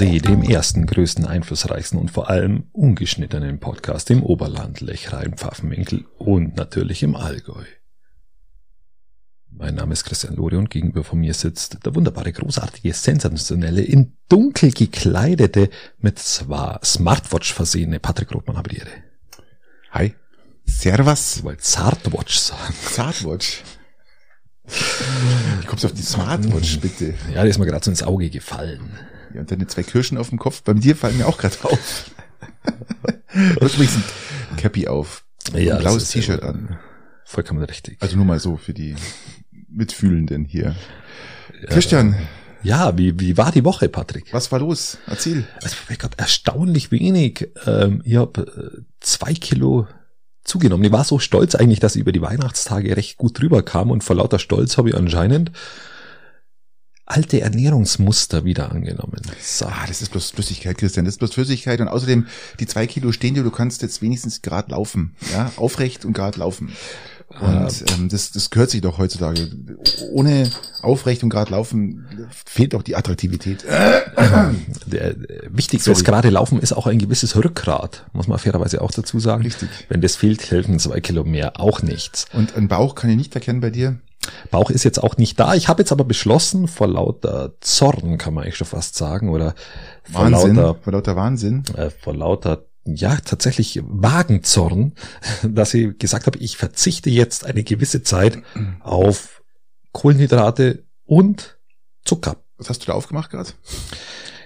Rosé, dem ersten, größten, einflussreichsten und vor allem ungeschnittenen Podcast im Oberland, Lechrein, Pfaffenwinkel und natürlich im Allgäu. Mein Name ist Christian Lori und gegenüber von mir sitzt der wunderbare, großartige, sensationelle, in dunkel gekleidete, mit zwar Smartwatch versehene Patrick Rothmann, habe die Ehre. Hi. Servus. Ich wollte Zartwatch sagen. Zartwatch. Wie kommst auf die Smartwatch, bitte? Ja, die ist mir gerade so ins Auge gefallen. Ja, und deine zwei Kirschen auf dem Kopf. Bei dir fallen mir auch gerade auf. übrigens ein Cappy auf. Ja, ein blaues T-Shirt ja an. Vollkommen richtig. Also nur mal so für die Mitfühlenden hier. Christian, Ja, wie, wie war die Woche, Patrick? was war los? Erzähl. Also ich glaube erstaunlich wenig. Ähm, ich habe äh, zwei Kilo zugenommen. Ich war so stolz eigentlich, dass ich über die Weihnachtstage recht gut drüber kam und vor lauter Stolz habe ich anscheinend alte Ernährungsmuster wieder angenommen. So. Ah, das ist bloß Flüssigkeit, Christian. Das ist bloß Flüssigkeit. Und außerdem, die zwei Kilo stehen dir, du kannst jetzt wenigstens gerade laufen. Ja, aufrecht und gerade laufen. Und ähm, das, das gehört sich doch heutzutage. Ohne aufrecht und gerade laufen fehlt doch die Attraktivität. Der, der wichtig Sorry. fürs gerade Laufen ist auch ein gewisses Rückgrat, muss man fairerweise auch dazu sagen. Richtig. Wenn das fehlt, helfen zwei Kilo mehr auch nichts. Und ein Bauch kann ich nicht erkennen bei dir. Bauch ist jetzt auch nicht da. Ich habe jetzt aber beschlossen, vor lauter Zorn kann man eigentlich schon fast sagen, oder vor Wahnsinn. lauter vor lauter Wahnsinn. äh, vor lauter, ja, tatsächlich Wagenzorn, dass ich gesagt habe, ich verzichte jetzt eine gewisse Zeit auf Kohlenhydrate und Zucker. Was hast du da aufgemacht gerade?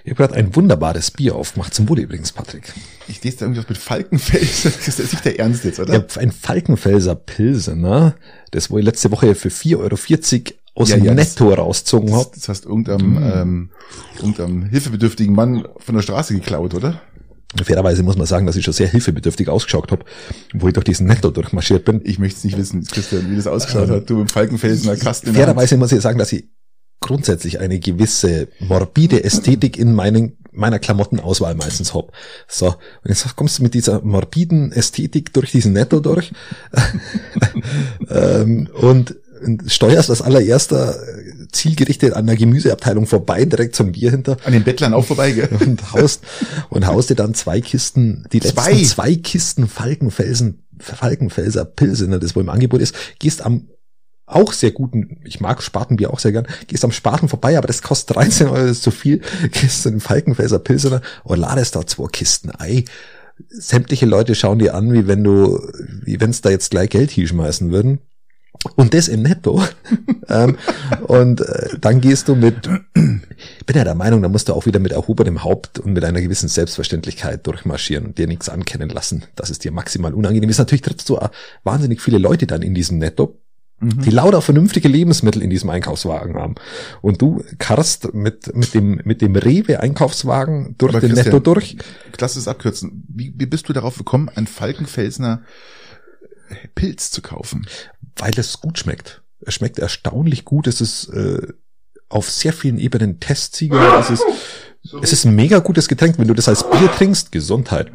Ich habe gerade ein wunderbares Bier aufgemacht, zum Wohle übrigens, Patrick. Ich lese da irgendwas mit Falkenfels. Das ist nicht der Ernst jetzt, oder? habe ein Falkenfelser Pilsener, das wo ich letzte Woche für 4,40 Euro aus Ja, dem ja, das- Netto rausgezogen Das, habe. das hast irgendeinem, ähm, irgendeinem hilfebedürftigen Mann von der Straße geklaut, oder? Fairerweise muss man sagen, dass ich schon sehr hilfebedürftig ausgeschaut habe, wo ich durch diesen Netto durchmarschiert bin. Ich möchte es nicht wissen, Christian, wie das ausgeschaut hat. Du im Falkenfelsener Kasten. Fairerweise muss ich sagen, dass ich grundsätzlich eine gewisse morbide Ästhetik in meinen, meiner Klamottenauswahl meistens hab. So, und jetzt kommst du mit dieser morbiden Ästhetik durch diesen Netto durch ähm, und steuerst als allererster äh, zielgerichtet an der Gemüseabteilung vorbei, direkt zum Bier hinter An den Bettlern auch vorbei, gell? und haust und haust dir dann zwei Kisten, die letzten Zwei? zwei, Kisten Falkenfelsen, Falkenfelser Pilsener, das wohl im Angebot ist, gehst am auch sehr guten, ich mag Spatenbier auch sehr gern, gehst am Spaten vorbei, aber das kostet 13 Euro, das ist zu viel, gehst zu den Falkenfelser Pilsener und ladest da zwei Kisten Ei. Sämtliche Leute schauen dir an, wie wenn du, wie wenn es da jetzt gleich Geld hinschmeißen würden. Und das im Netto. ähm, und äh, dann gehst du mit, ich bin ja der Meinung, da musst du auch wieder mit erhobenem Haupt und mit einer gewissen Selbstverständlichkeit durchmarschieren und dir nichts ankennen lassen, dass es dir maximal unangenehm ist. Natürlich triffst du wahnsinnig viele Leute dann in diesem Netto, die lauter vernünftige Lebensmittel in diesem Einkaufswagen haben. Und du karst mit, mit dem, mit dem Rewe-Einkaufswagen durch Aber den Christian, Netto durch. Lass es abkürzen. Wie, wie bist du darauf gekommen, einen Falkenfelsener Pilz zu kaufen? weil es gut schmeckt. Es schmeckt erstaunlich gut. Es ist äh, auf sehr vielen Ebenen Testsieger. Es ist, es ist ein mega gutes Getränk. Wenn du das als Bier trinkst, Gesundheit.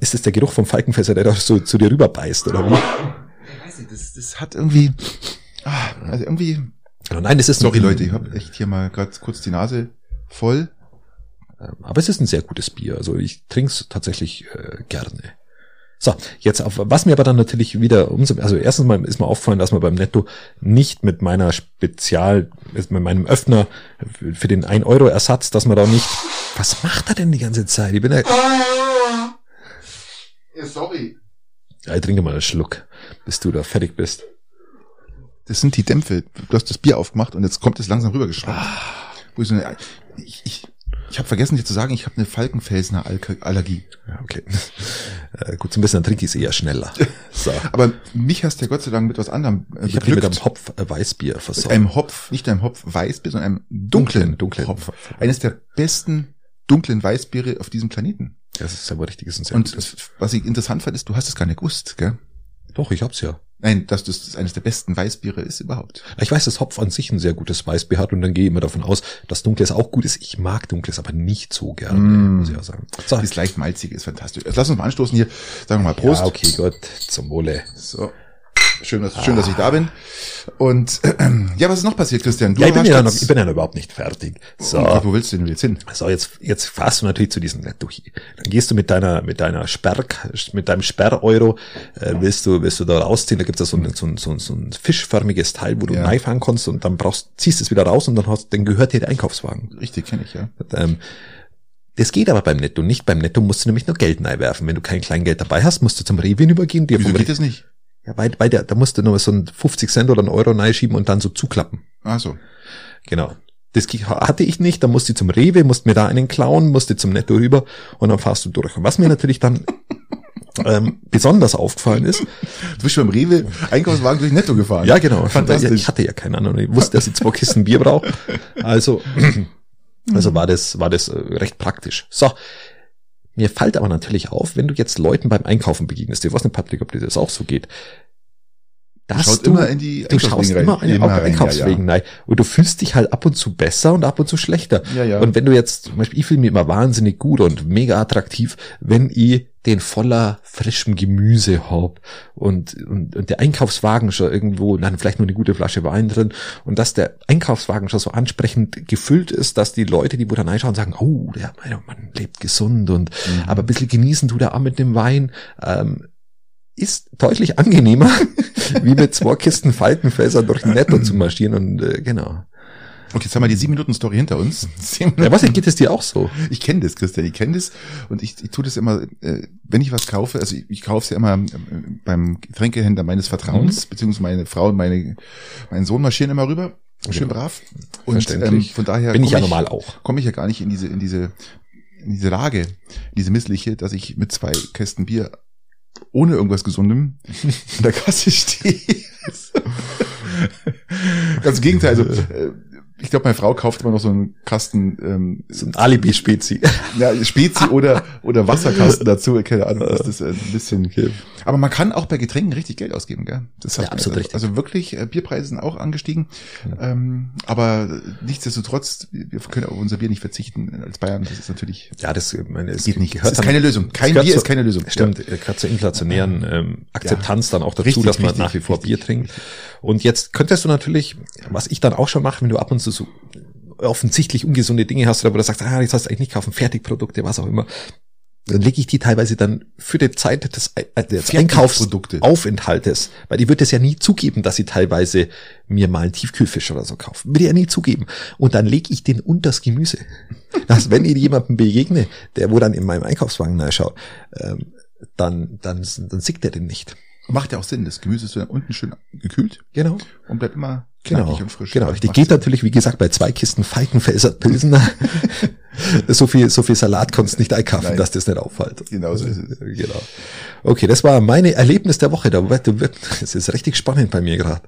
Ist es der Geruch vom Falkenfässer, der da so zu dir rüber beißt, oder wie? Weiß nicht, das, das hat irgendwie, ah, also irgendwie, Oh nein, es ist sorry Leute, ich habe echt hier mal gerade kurz die Nase voll. Aber es ist ein sehr gutes Bier. Also ich trinke es tatsächlich äh, gerne. So, jetzt auf was mir aber dann natürlich wieder umso, also erstens mal ist mir aufgefallen, dass man beim Netto nicht mit meiner Spezial, mit meinem Öffner für den 1 Euro Ersatz, dass man da nicht, was macht er denn die ganze Zeit? Ich bin ja, Ja, sorry. ja, ich trinke mal einen Schluck, bis du da fertig bist. Das sind die Dämpfe. Du hast das Bier aufgemacht und jetzt kommt es langsam rübergeschwappt. Wo ich so eine, ich, ich, ich habe vergessen dir zu sagen, ich habe eine Falkenfelsener Alk- Allergie. Ja, okay. Äh, gut, so ein bisschen dann trinke ich eher schneller. So. Aber mich hast du ja Gott sei Dank mit was anderem äh, Ich habe mit einem. Hopf äh, Weißbier Mit versorgt. einem Hopf, nicht einem Hopf Weißbier, sondern einem dunklen, Dunklen, dunklen. Hopf. Eines der besten dunklen Weißbiere auf diesem Planeten. Das ist aber richtig, ist Und gutes. was ich interessant fand, ist, du hast es gar nicht gewusst, gell? Doch, ich hab's ja. Nein, dass das eines der besten Weißbiere ist überhaupt. Ich weiß, dass Hopf an sich ein sehr gutes Weißbier hat und dann gehe ich immer davon aus, dass Dunkles auch gut ist. Ich mag Dunkles aber nicht so gerne, Mm. muss ich auch sagen. So. Das leicht malzige ist fantastisch. Lass uns mal anstoßen hier. Sagen wir mal Prost. Ja, okay, Gott, zum Wohle. So. Schön, dass, schön, dass ich da bin. Und äh, ja, was ist noch passiert, Christian? Du ja, ich bin ja, noch, ich bin ja noch überhaupt nicht fertig. So, okay, wo willst du denn jetzt hin? So, jetzt jetzt fahrst du natürlich zu diesem Netto. Dann gehst du mit deiner mit deiner Sperr mit deinem Sperreuro äh, willst du willst du da rausziehen. Da gibt es so ein, so, ein, so, ein, so ein fischförmiges Teil, wo du ja. reinfahren kannst und dann brauchst ziehst es wieder raus und dann hast dann gehört dir der Einkaufswagen. Richtig, kenne ich ja. Ähm, das geht aber beim Netto nicht. Beim Netto musst du nämlich nur Geld werfen. Wenn du kein Kleingeld dabei hast, musst du zum Rewe übergehen. Dir Wieso geht das nicht? Ja, bei, bei der, da musst du nur so ein 50 Cent oder einen Euro schieben und dann so zuklappen. Ach so. Genau. Das hatte ich nicht, da musste ich zum Rewe, musste mir da einen klauen, musste zum Netto rüber und dann fahrst du durch. Und was mir natürlich dann ähm, besonders aufgefallen ist. Du bist beim Rewe Einkaufswagen durch Netto gefahren. Ja, genau. Fantastisch. Ich hatte ja keinen anderen. Ich wusste, dass ich zwei Kisten Bier brauche. Also, also war das, war das äh, recht praktisch. So. Mir fällt aber natürlich auf, wenn du jetzt Leuten beim Einkaufen begegnest, ich weiß nicht, Patrick, ob dir das auch so geht, dass Schaut du, immer in die du schaust immer in den Einkaufswegen ja, ja. rein. Und du fühlst dich halt ab und zu besser und ab und zu schlechter. Ja, ja. Und wenn du jetzt, zum Beispiel, ich fühle mich immer wahnsinnig gut und mega attraktiv, wenn ich den voller frischem Gemüse hab und, und, und der Einkaufswagen schon irgendwo, dann vielleicht nur eine gute Flasche Wein drin und dass der Einkaufswagen schon so ansprechend gefüllt ist, dass die Leute, die wo da reinschauen, sagen, oh, der Mann lebt gesund und mhm. aber ein bisschen genießen tut er auch mit dem Wein. Ähm, ist deutlich angenehmer, wie mit zwei Kisten Faltenfässer durch Netto zu marschieren und äh, genau. Okay, jetzt haben wir die sieben Minuten Story hinter uns. Ja, was geht es dir auch so? Ich kenne das, Christian, ich kenne das und ich, ich tue das immer, äh, wenn ich was kaufe, also ich, ich kaufe es ja immer äh, beim Getränkehändler meines Vertrauens, mhm. beziehungsweise meine Frau und meine, mein Sohn marschieren immer rüber, schön ja. brav. Und ähm, von daher bin ich ja normal auch. Komme ich ja gar nicht in diese, in diese, in diese Lage, in diese missliche, dass ich mit zwei Kästen Bier ohne irgendwas Gesundem an der Kasse stehe. Ganz im Gegenteil, also äh, ich glaube, meine Frau kauft immer noch so einen Kasten, ähm, so ein Alibi-Spezi. Ja, Spezi oder oder Wasserkasten dazu. Keine Ahnung, das ist ein bisschen. Okay. Aber man kann auch bei Getränken richtig Geld ausgeben, gell? Das hat, ja, absolut also, richtig. Also wirklich, äh, Bierpreise sind auch angestiegen. Ja. Ähm, aber nichtsdestotrotz, wir können auf unser Bier nicht verzichten als Bayern. Das ist natürlich. Ja, das, meine, es geht nicht. Das ist keine Lösung. Kein Bier ist keine Lösung. Stimmt, ja. gerade zur inflationären ähm, Akzeptanz ja. dann auch dazu, richtig, dass man richtig, nach wie vor richtig, Bier trinkt. Und jetzt könntest du natürlich, was ich dann auch schon mache, wenn du ab und zu so offensichtlich ungesunde Dinge hast oder wo du sagst, ah, jetzt hast du eigentlich nicht kaufen, Fertigprodukte, was auch immer, dann lege ich die teilweise dann für die Zeit des, äh, des Einkaufsaufenthaltes, weil die wird es ja nie zugeben, dass sie teilweise mir mal einen Tiefkühlfisch oder so kaufen. Würde ja nie zugeben. Und dann lege ich den unters Gemüse. Dass wenn ich jemandem begegne, der wo dann in meinem Einkaufswagen nachschaut, ähm, dann, dann, dann sieht er den nicht. Macht ja auch Sinn. Das Gemüse ist dann unten schön gekühlt. Genau. Und bleibt immer genau, und frisch. Genau, richtig. Geht natürlich, wie gesagt, bei zwei Kisten Falkenfelser Pilsener. so viel, so viel Salat konntest du nicht einkaufen, dass das nicht auffällt. Genau so ist es. Genau. Okay, das war meine Erlebnis der Woche. Da wird, es ist richtig spannend bei mir gerade.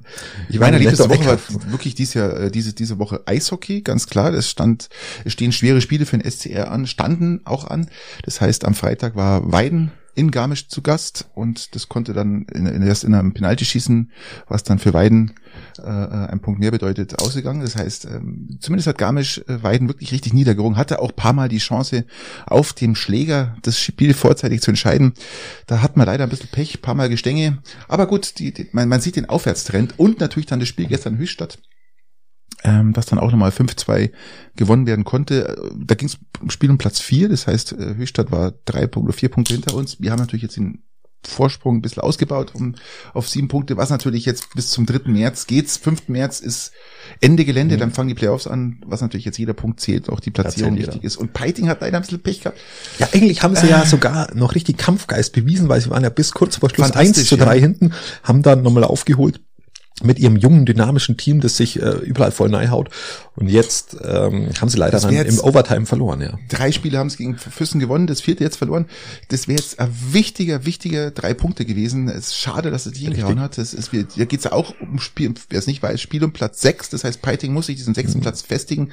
Ich meine Erlebnis der Woche war wirklich dieses Jahr, äh, diese, diese Woche Eishockey, ganz klar. Es stand, es stehen schwere Spiele für den SCR an, standen auch an. Das heißt, am Freitag war Weiden in Garmisch zu Gast und das konnte dann in, in, erst in einem Penaltyschießen, was dann für Weiden äh, ein Punkt mehr bedeutet, ausgegangen. Das heißt, ähm, zumindest hat Garmisch äh, Weiden wirklich richtig niedergerungen, hatte auch paar Mal die Chance, auf dem Schläger das Spiel vorzeitig zu entscheiden. Da hat man leider ein bisschen Pech, paar Mal Gestänge. Aber gut, die, die, man, man sieht den Aufwärtstrend und natürlich dann das Spiel gestern Höchstadt ähm, das dann auch nochmal 5-2 gewonnen werden konnte. Da ging es um Spiel um Platz 4, das heißt, äh, Höchstadt war drei Punkte, vier Punkte hinter uns. Wir haben natürlich jetzt den Vorsprung ein bisschen ausgebaut um auf sieben Punkte, was natürlich jetzt bis zum 3. März geht's. 5. März ist Ende Gelände, mhm. dann fangen die Playoffs an, was natürlich jetzt jeder Punkt zählt, auch die Platzierung wichtig ist. Und Peiting hat leider ein bisschen Pech gehabt. Ja, eigentlich haben sie äh. ja sogar noch richtig Kampfgeist bewiesen, weil sie waren ja bis kurz vor Schluss 1 zu 3 ja. hinten, haben dann nochmal aufgeholt mit ihrem jungen, dynamischen Team, das sich äh, überall voll neihaut. Und jetzt ähm, haben sie leider dann im Overtime verloren, ja. Drei Spiele haben sie gegen Füssen gewonnen, das vierte jetzt verloren. Das wäre jetzt ein wichtiger, wichtiger drei Punkte gewesen. Es ist schade, dass es nicht hingehauen hat. Das ist, da geht es ja auch um Spiel, wer es nicht weiß, Spiel um Platz sechs. Das heißt, Peiting muss sich diesen sechsten mhm. Platz festigen.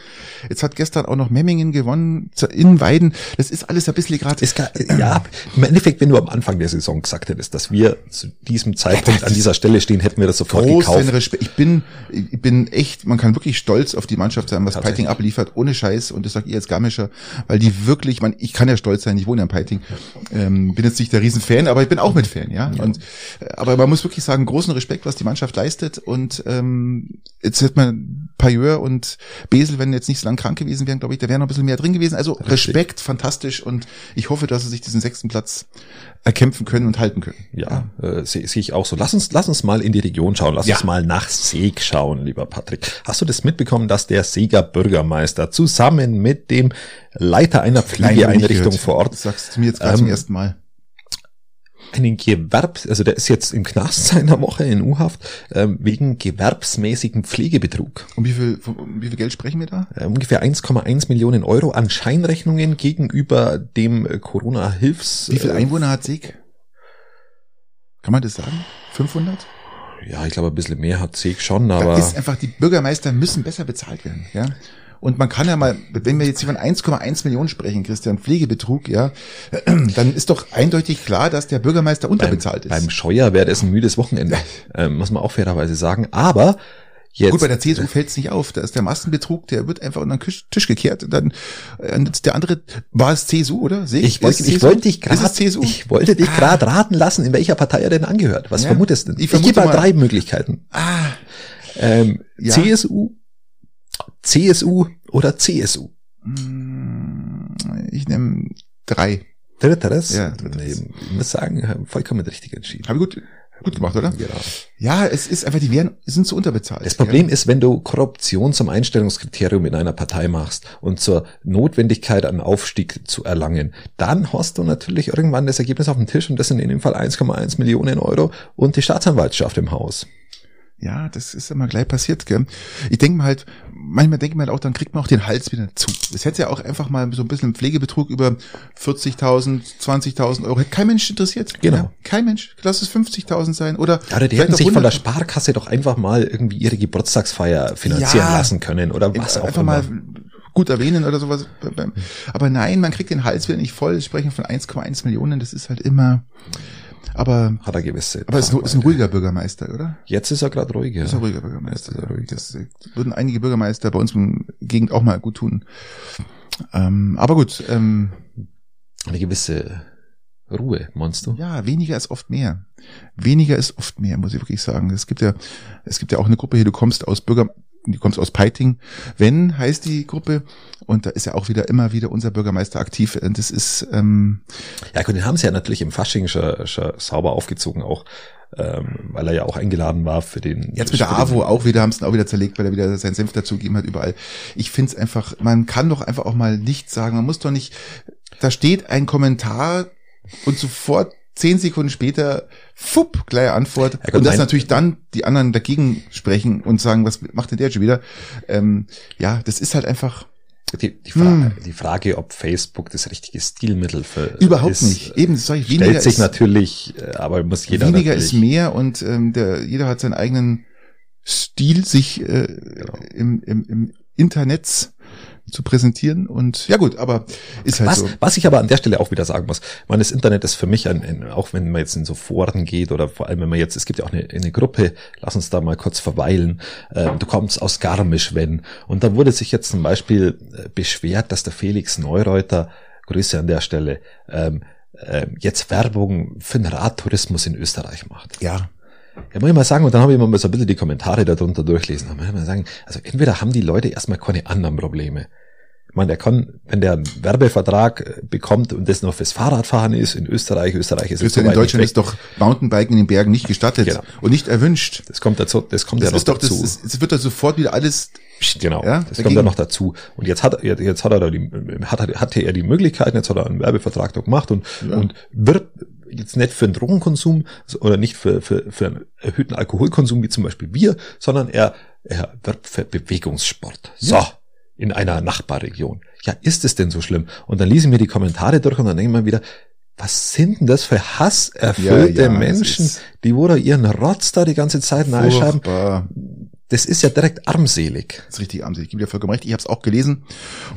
Jetzt hat gestern auch noch Memmingen gewonnen, in Weiden. Das ist alles ein bisschen gerade. Ja, im Endeffekt, wenn du am Anfang der Saison gesagt hättest, dass wir zu diesem Zeitpunkt an dieser Stelle stehen, hätten wir das sofort gekauft. Ich bin, ich bin echt, man kann wirklich stolz auf die Mannschaft sein, was Peiting abliefert, ohne Scheiß. Und das sagt ihr als Garmischer, weil die wirklich, man, ich kann ja stolz sein, ich wohne ja in Peiting. Ähm, bin jetzt nicht der Riesenfan, aber ich bin auch mit Fan, ja. ja. Und, aber man muss wirklich sagen, großen Respekt, was die Mannschaft leistet. Und ähm, jetzt hat man Payeur und Besel, wenn jetzt nicht so lange krank gewesen wären, glaube ich, da wäre noch ein bisschen mehr drin gewesen. Also. Respekt, fantastisch. Und ich hoffe, dass sie sich diesen sechsten Platz erkämpfen können und halten können. Ja, äh, sehe seh ich auch so. Lass uns, lass uns mal in die Region schauen. Lass ja. uns mal nach Seeg schauen, lieber Patrick. Hast du das mitbekommen, dass der Seeger Bürgermeister zusammen mit dem Leiter einer Pflegeeinrichtung vor Ort, das sagst du mir jetzt gerade ähm, zum ersten Mal, einen Gewerb, also der ist jetzt im Knast seiner Woche in U-Haft, ähm, wegen gewerbsmäßigen Pflegebetrug. Um wie viel, um wie viel Geld sprechen wir da? Äh, ungefähr 1,1 Millionen Euro an Scheinrechnungen gegenüber dem äh, Corona-Hilfs. Wie viel Einwohner hat Sieg? Kann man das sagen? 500? Ja, ich glaube, ein bisschen mehr hat Sieg schon, aber. Da ist einfach, die Bürgermeister müssen besser bezahlt werden, ja. Und man kann ja mal, wenn wir jetzt hier von 1,1 Millionen sprechen, Christian, Pflegebetrug, ja, dann ist doch eindeutig klar, dass der Bürgermeister unterbezahlt beim, ist. Beim Scheuer wäre das ein müdes Wochenende, äh, muss man auch fairerweise sagen. Aber Jetzt. Gut, bei der CSU fällt es nicht auf. Da ist der Massenbetrug, der wird einfach unter den Tisch gekehrt. Und dann äh, der andere war es CSU, oder? Seh, ich, wollte, ich wollte dich gerade, ich wollte dich ah. gerade raten lassen, in welcher Partei er denn angehört. Was ja, vermutest du? Ich, ich gebe mal drei Möglichkeiten. Ah. Ähm, ja. CSU, CSU oder CSU? Ich nehme drei. Dritteres? Ja, dritteres. Ich muss sagen, vollkommen richtig entschieden. Habe ich gut, gut gemacht, oder? Genau. Ja, es ist einfach, die werden, sind zu unterbezahlt. Das Problem ja. ist, wenn du Korruption zum Einstellungskriterium in einer Partei machst und zur Notwendigkeit, einen Aufstieg zu erlangen, dann hast du natürlich irgendwann das Ergebnis auf dem Tisch und das sind in dem Fall 1,1 Millionen Euro und die Staatsanwaltschaft im Haus. Ja, das ist immer gleich passiert, gell? Ich denke mal halt, manchmal denke ich mir halt auch, dann kriegt man auch den Hals wieder zu. Es hätte ja auch einfach mal so ein bisschen Pflegebetrug über 40.000, 20.000 Euro. Hätte kein Mensch interessiert. Genau. Ja, kein Mensch. Lass es 50.000 sein. Oder, ja, oder die hätten sich von der Sparkasse doch einfach mal irgendwie ihre Geburtstagsfeier finanzieren ja, lassen können oder was auch einfach immer. Mal gut erwähnen oder sowas. Aber nein, man kriegt den Hals wieder nicht voll. Sprechen von 1,1 Millionen, das ist halt immer, aber hat er gewisse. Aber es ist, ist ein ruhiger Bürgermeister, oder? Jetzt ist er gerade ruhiger. Ist ein ruhiger Bürgermeister. Jetzt ist er ruhig. Das würden einige Bürgermeister bei uns in der Gegend auch mal gut tun. Ähm, aber gut. Ähm, eine gewisse Ruhe, meinst du? Ja, weniger ist oft mehr. Weniger ist oft mehr, muss ich wirklich sagen. Es gibt ja, es gibt ja auch eine Gruppe hier, du kommst aus Bürger, du kommst aus Peiting. Wenn heißt die Gruppe und da ist ja auch wieder immer wieder unser Bürgermeister aktiv. Und das ist ähm ja gut, den haben sie ja natürlich im Fasching schon, schon sauber aufgezogen auch. Ähm, weil er ja auch eingeladen war für den. Jetzt mit der AWO auch wieder, haben es auch wieder zerlegt, weil er wieder seinen Senf dazugegeben hat überall. Ich finde es einfach, man kann doch einfach auch mal nichts sagen. Man muss doch nicht, da steht ein Kommentar und sofort zehn Sekunden später, fupp, gleiche Antwort. Ja, und dass natürlich dann die anderen dagegen sprechen und sagen, was macht denn der schon wieder? Ähm, ja, das ist halt einfach. Die, die, Fra hm. die Frage, ob Facebook das richtige Stilmittel für überhaupt ist, nicht. Eben, das sage ich. Weniger stellt sich ist, natürlich, äh, aber muss jeder weniger ist mehr und ähm, der jeder hat seinen eigenen Stil sich äh, genau. im, im, im Internet zu präsentieren und ja gut, aber ist halt was, so. Was ich aber an der Stelle auch wieder sagen muss, man, das Internet ist für mich ein, ein, auch wenn man jetzt in so Foren geht oder vor allem wenn man jetzt, es gibt ja auch eine, eine Gruppe, lass uns da mal kurz verweilen, äh, du kommst aus Garmisch, wenn, und da wurde sich jetzt zum Beispiel äh, beschwert, dass der Felix Neureuter, Grüße an der Stelle, ähm, äh, jetzt Werbung für den Radtourismus in Österreich macht. Ja, ja, muss ich mal sagen, und dann habe ich mal so ein bisschen die Kommentare darunter durchlesen. Da muss ich mal sagen, also entweder haben die Leute erstmal keine anderen Probleme. Ich meine, der kann, wenn der einen Werbevertrag äh, bekommt und das noch fürs Fahrradfahren ist in Österreich, Österreich ist es so In Deutschland ist doch Mountainbiken in den Bergen nicht gestattet genau. und nicht erwünscht. Das kommt dazu, das kommt das ja noch doch, dazu. Das, das wird da sofort wieder alles Genau, ja, das dagegen. kommt ja noch dazu. Und jetzt hat jetzt hat er da die, hat, hatte er die Möglichkeit, jetzt hat er einen Werbevertrag da gemacht und, ja. und wird jetzt nicht für einen Drogenkonsum oder nicht für, für, für einen erhöhten Alkoholkonsum wie zum Beispiel Bier, sondern er, er wirbt für Bewegungssport. So, ja. in einer Nachbarregion. Ja, ist es denn so schlimm? Und dann lese ich mir die Kommentare durch und dann denke ich mir wieder, was sind denn das für hasserfüllte ja, ja, Menschen, die wo da ihren Rotz da die ganze Zeit nachschreiben? Das ist ja direkt armselig. Das ist richtig armselig. Ich gebe dir vollkommen recht. Ich habe es auch gelesen,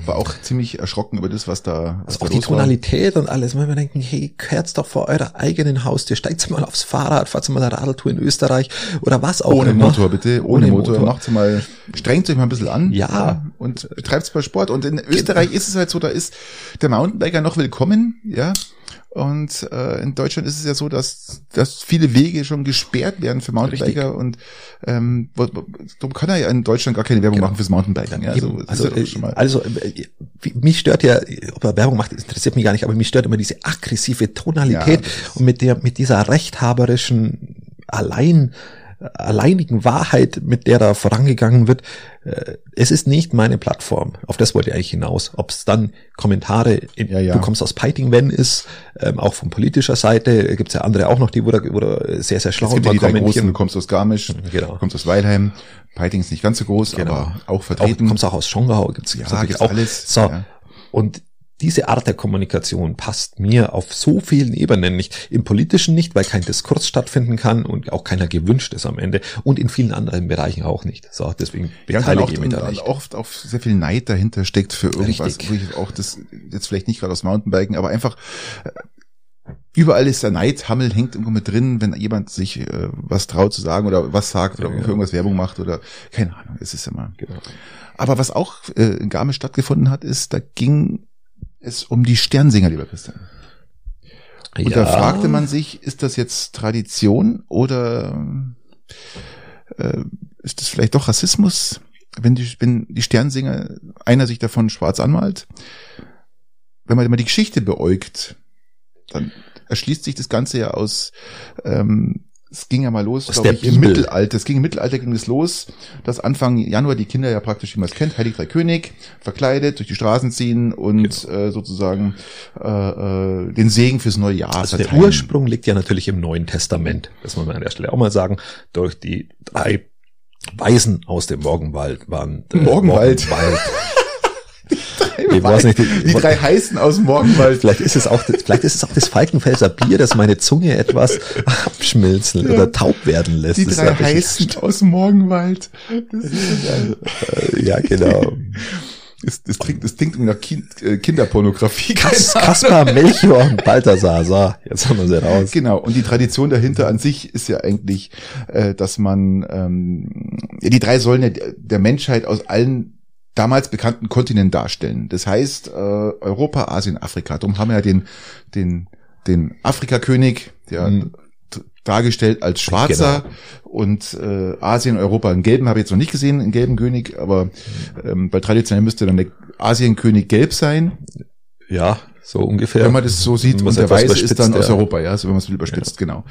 war auch ziemlich erschrocken über das, was da. Was also auch die Tonalität war. und alles. Wenn wir denken, hey, kehrt's doch vor eurer eigenen Haustür, steigt mal aufs Fahrrad, fahrt mal eine Radeltour in Österreich oder was auch Ohne immer. Motor, bitte. Ohne, Ohne Motor. Motor. Macht's mal, strengt euch mal ein bisschen an. Ja. Und betreibt's mal Sport. Und in Österreich ist es halt so, da ist der Mountainbiker noch willkommen, ja. Und äh, in Deutschland ist es ja so, dass, dass viele Wege schon gesperrt werden für Mountainbiker und ähm, darum kann er ja in Deutschland gar keine Werbung genau. machen fürs Mountainbiken. Ja, also, also, ja also, äh, mich stört ja, ob er Werbung macht, interessiert mich gar nicht, aber mich stört immer diese aggressive Tonalität ja, und mit der mit dieser rechthaberischen allein alleinigen Wahrheit, mit der da vorangegangen wird. Äh, es ist nicht meine Plattform. Auf das wollte ich eigentlich hinaus. Ob es dann Kommentare in, ja, ja. du kommst aus Piting Wenn ist, ähm, auch von politischer Seite gibt es ja andere auch noch, die wurde, wurde sehr, sehr schlau es gibt ja die drei großen, du kommst aus Garmisch, genau. du kommst aus Weilheim, Piting ist nicht ganz so groß, genau. aber auch vertreten. Auch, du kommst auch aus Schongau, gibt's, ja, gibt's, gibt's auch. alles. So. Ja. Und diese Art der Kommunikation passt mir auf so vielen Ebenen nicht. Im politischen nicht, weil kein Diskurs stattfinden kann und auch keiner gewünscht ist am Ende und in vielen anderen Bereichen auch nicht. So, deswegen beteilige ja, ich mich da nicht. oft auf sehr viel Neid dahinter steckt für irgendwas, Richtig. wo ich auch das jetzt vielleicht nicht gerade aus Mountainbiken, aber einfach äh, überall ist der Neidhammel hängt irgendwo mit drin, wenn jemand sich äh, was traut zu sagen oder was sagt oder ja, für irgendwas Werbung macht oder keine Ahnung, es ist immer. Genau. Aber was auch äh, in Garmisch stattgefunden hat, ist, da ging es um die Sternsinger, lieber Christian. Und ja. da fragte man sich, ist das jetzt Tradition oder äh, ist das vielleicht doch Rassismus, wenn die, wenn die Sternsinger, einer sich davon schwarz anmalt? Wenn man immer die Geschichte beäugt, dann erschließt sich das Ganze ja aus ähm, es ging ja mal los, glaube ich, Bibel. im Mittelalter. Es ging im Mittelalter ging es los, dass Anfang Januar die Kinder ja praktisch, wie man es kennt, Heilig Drei König, verkleidet, durch die Straßen ziehen und genau. äh, sozusagen äh, äh, den Segen fürs neue Jahr also verteilen. Der Ursprung liegt ja natürlich im Neuen Testament. Das muss man an der Stelle auch mal sagen. Durch die drei Weisen aus dem Morgenwald waren. Äh, Morgenwald. Morgenwald. Ich weiß nicht, die, die drei heißen aus dem Morgenwald. Vielleicht ist es auch, das, vielleicht ist es auch das Falkenfelser Bier, das meine Zunge etwas abschmilzen ja. oder taub werden lässt. Die drei heißen aus dem Morgenwald. Äh, ja, genau. Es, es, klingt, es klingt nach kind, äh, Kinderpornografie. Kas, Kaspar, Melchior und Balthasar. So, jetzt haben wir sie raus. Genau. Und die Tradition dahinter an sich ist ja eigentlich, äh, dass man ähm, die drei sollen ja der Menschheit aus allen damals bekannten Kontinent darstellen. Das heißt äh, Europa, Asien, Afrika. Darum haben wir ja den den den Afrikakönig, der mhm. dargestellt als Schwarzer genau. und äh, Asien, Europa einen gelben habe ich jetzt noch nicht gesehen, einen gelben König, aber ähm, bei traditionell müsste dann der Asienkönig gelb sein. Ja, so ungefähr. Wenn man das so sieht und der Weiße ist dann aus Europa, ja, so wenn man es überspitzt, ja. genau.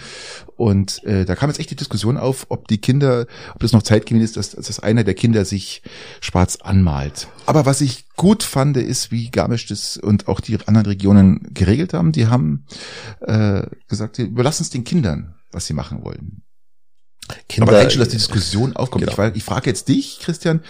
Und äh, da kam jetzt echt die Diskussion auf, ob die Kinder, ob das noch zeitgemäß ist, dass, dass einer der Kinder sich schwarz anmalt. Aber was ich gut fand, ist, wie Garmisch das und auch die anderen Regionen geregelt haben. Die haben äh, gesagt, überlassen es den Kindern, was sie machen wollen. Kinder, Aber schon, dass die Diskussion aufkommt. Genau. Ich, ich frage jetzt dich, Christian,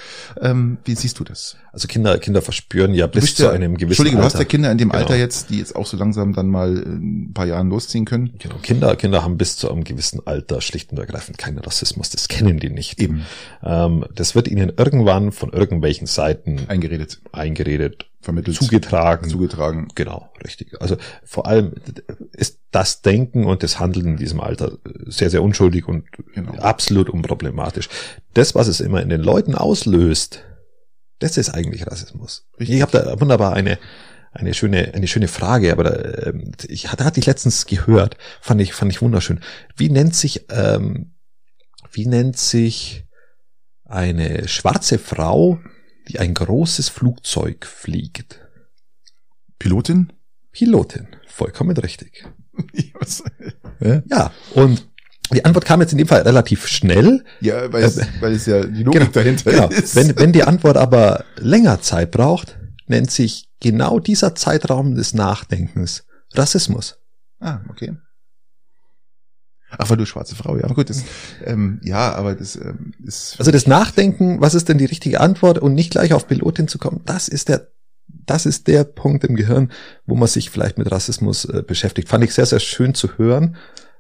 ähm, wie siehst du das? Also Kinder, Kinder verspüren ja bis zu ja, einem gewissen Entschuldige, Alter. du hast ja Kinder in dem genau. Alter jetzt, die jetzt auch so langsam dann mal ein paar Jahren losziehen können. Genau, Kinder, Kinder haben bis zu einem gewissen Alter schlicht und ergreifend keinen Rassismus. Das kennen die nicht. Eben. Ähm, das wird ihnen irgendwann von irgendwelchen Seiten eingeredet, eingeredet vermittelt, zugetragen. Zugetragen. Genau, richtig. Also vor allem ist das Denken und das Handeln in diesem Alter sehr, sehr unschuldig und genau. absolut unproblematisch. Das, was es immer in den Leuten auslöst, das ist eigentlich Rassismus. Richtig. Ich habe da wunderbar eine eine schöne eine schöne Frage, aber äh, ich hatte hatte ich letztens gehört, fand ich fand ich wunderschön. Wie nennt sich ähm, wie nennt sich eine schwarze Frau, die ein großes Flugzeug fliegt. Pilotin? Pilotin, vollkommen richtig. ja, und die Antwort kam jetzt in dem Fall relativ schnell. Ja, weil es, äh, weil es ja die Logik genau, dahinter genau. ist. Wenn, wenn die Antwort aber länger Zeit braucht, nennt sich genau dieser Zeitraum des Nachdenkens Rassismus. Ah, okay. Ach, weil du schwarze Frau, ja. Aber gut, das, ähm, ja, aber das ähm, ist. Also das Nachdenken, was ist denn die richtige Antwort und nicht gleich auf Pilotin zu kommen, das ist der, das ist der Punkt im Gehirn, wo man sich vielleicht mit Rassismus äh, beschäftigt. Fand ich sehr, sehr schön zu hören.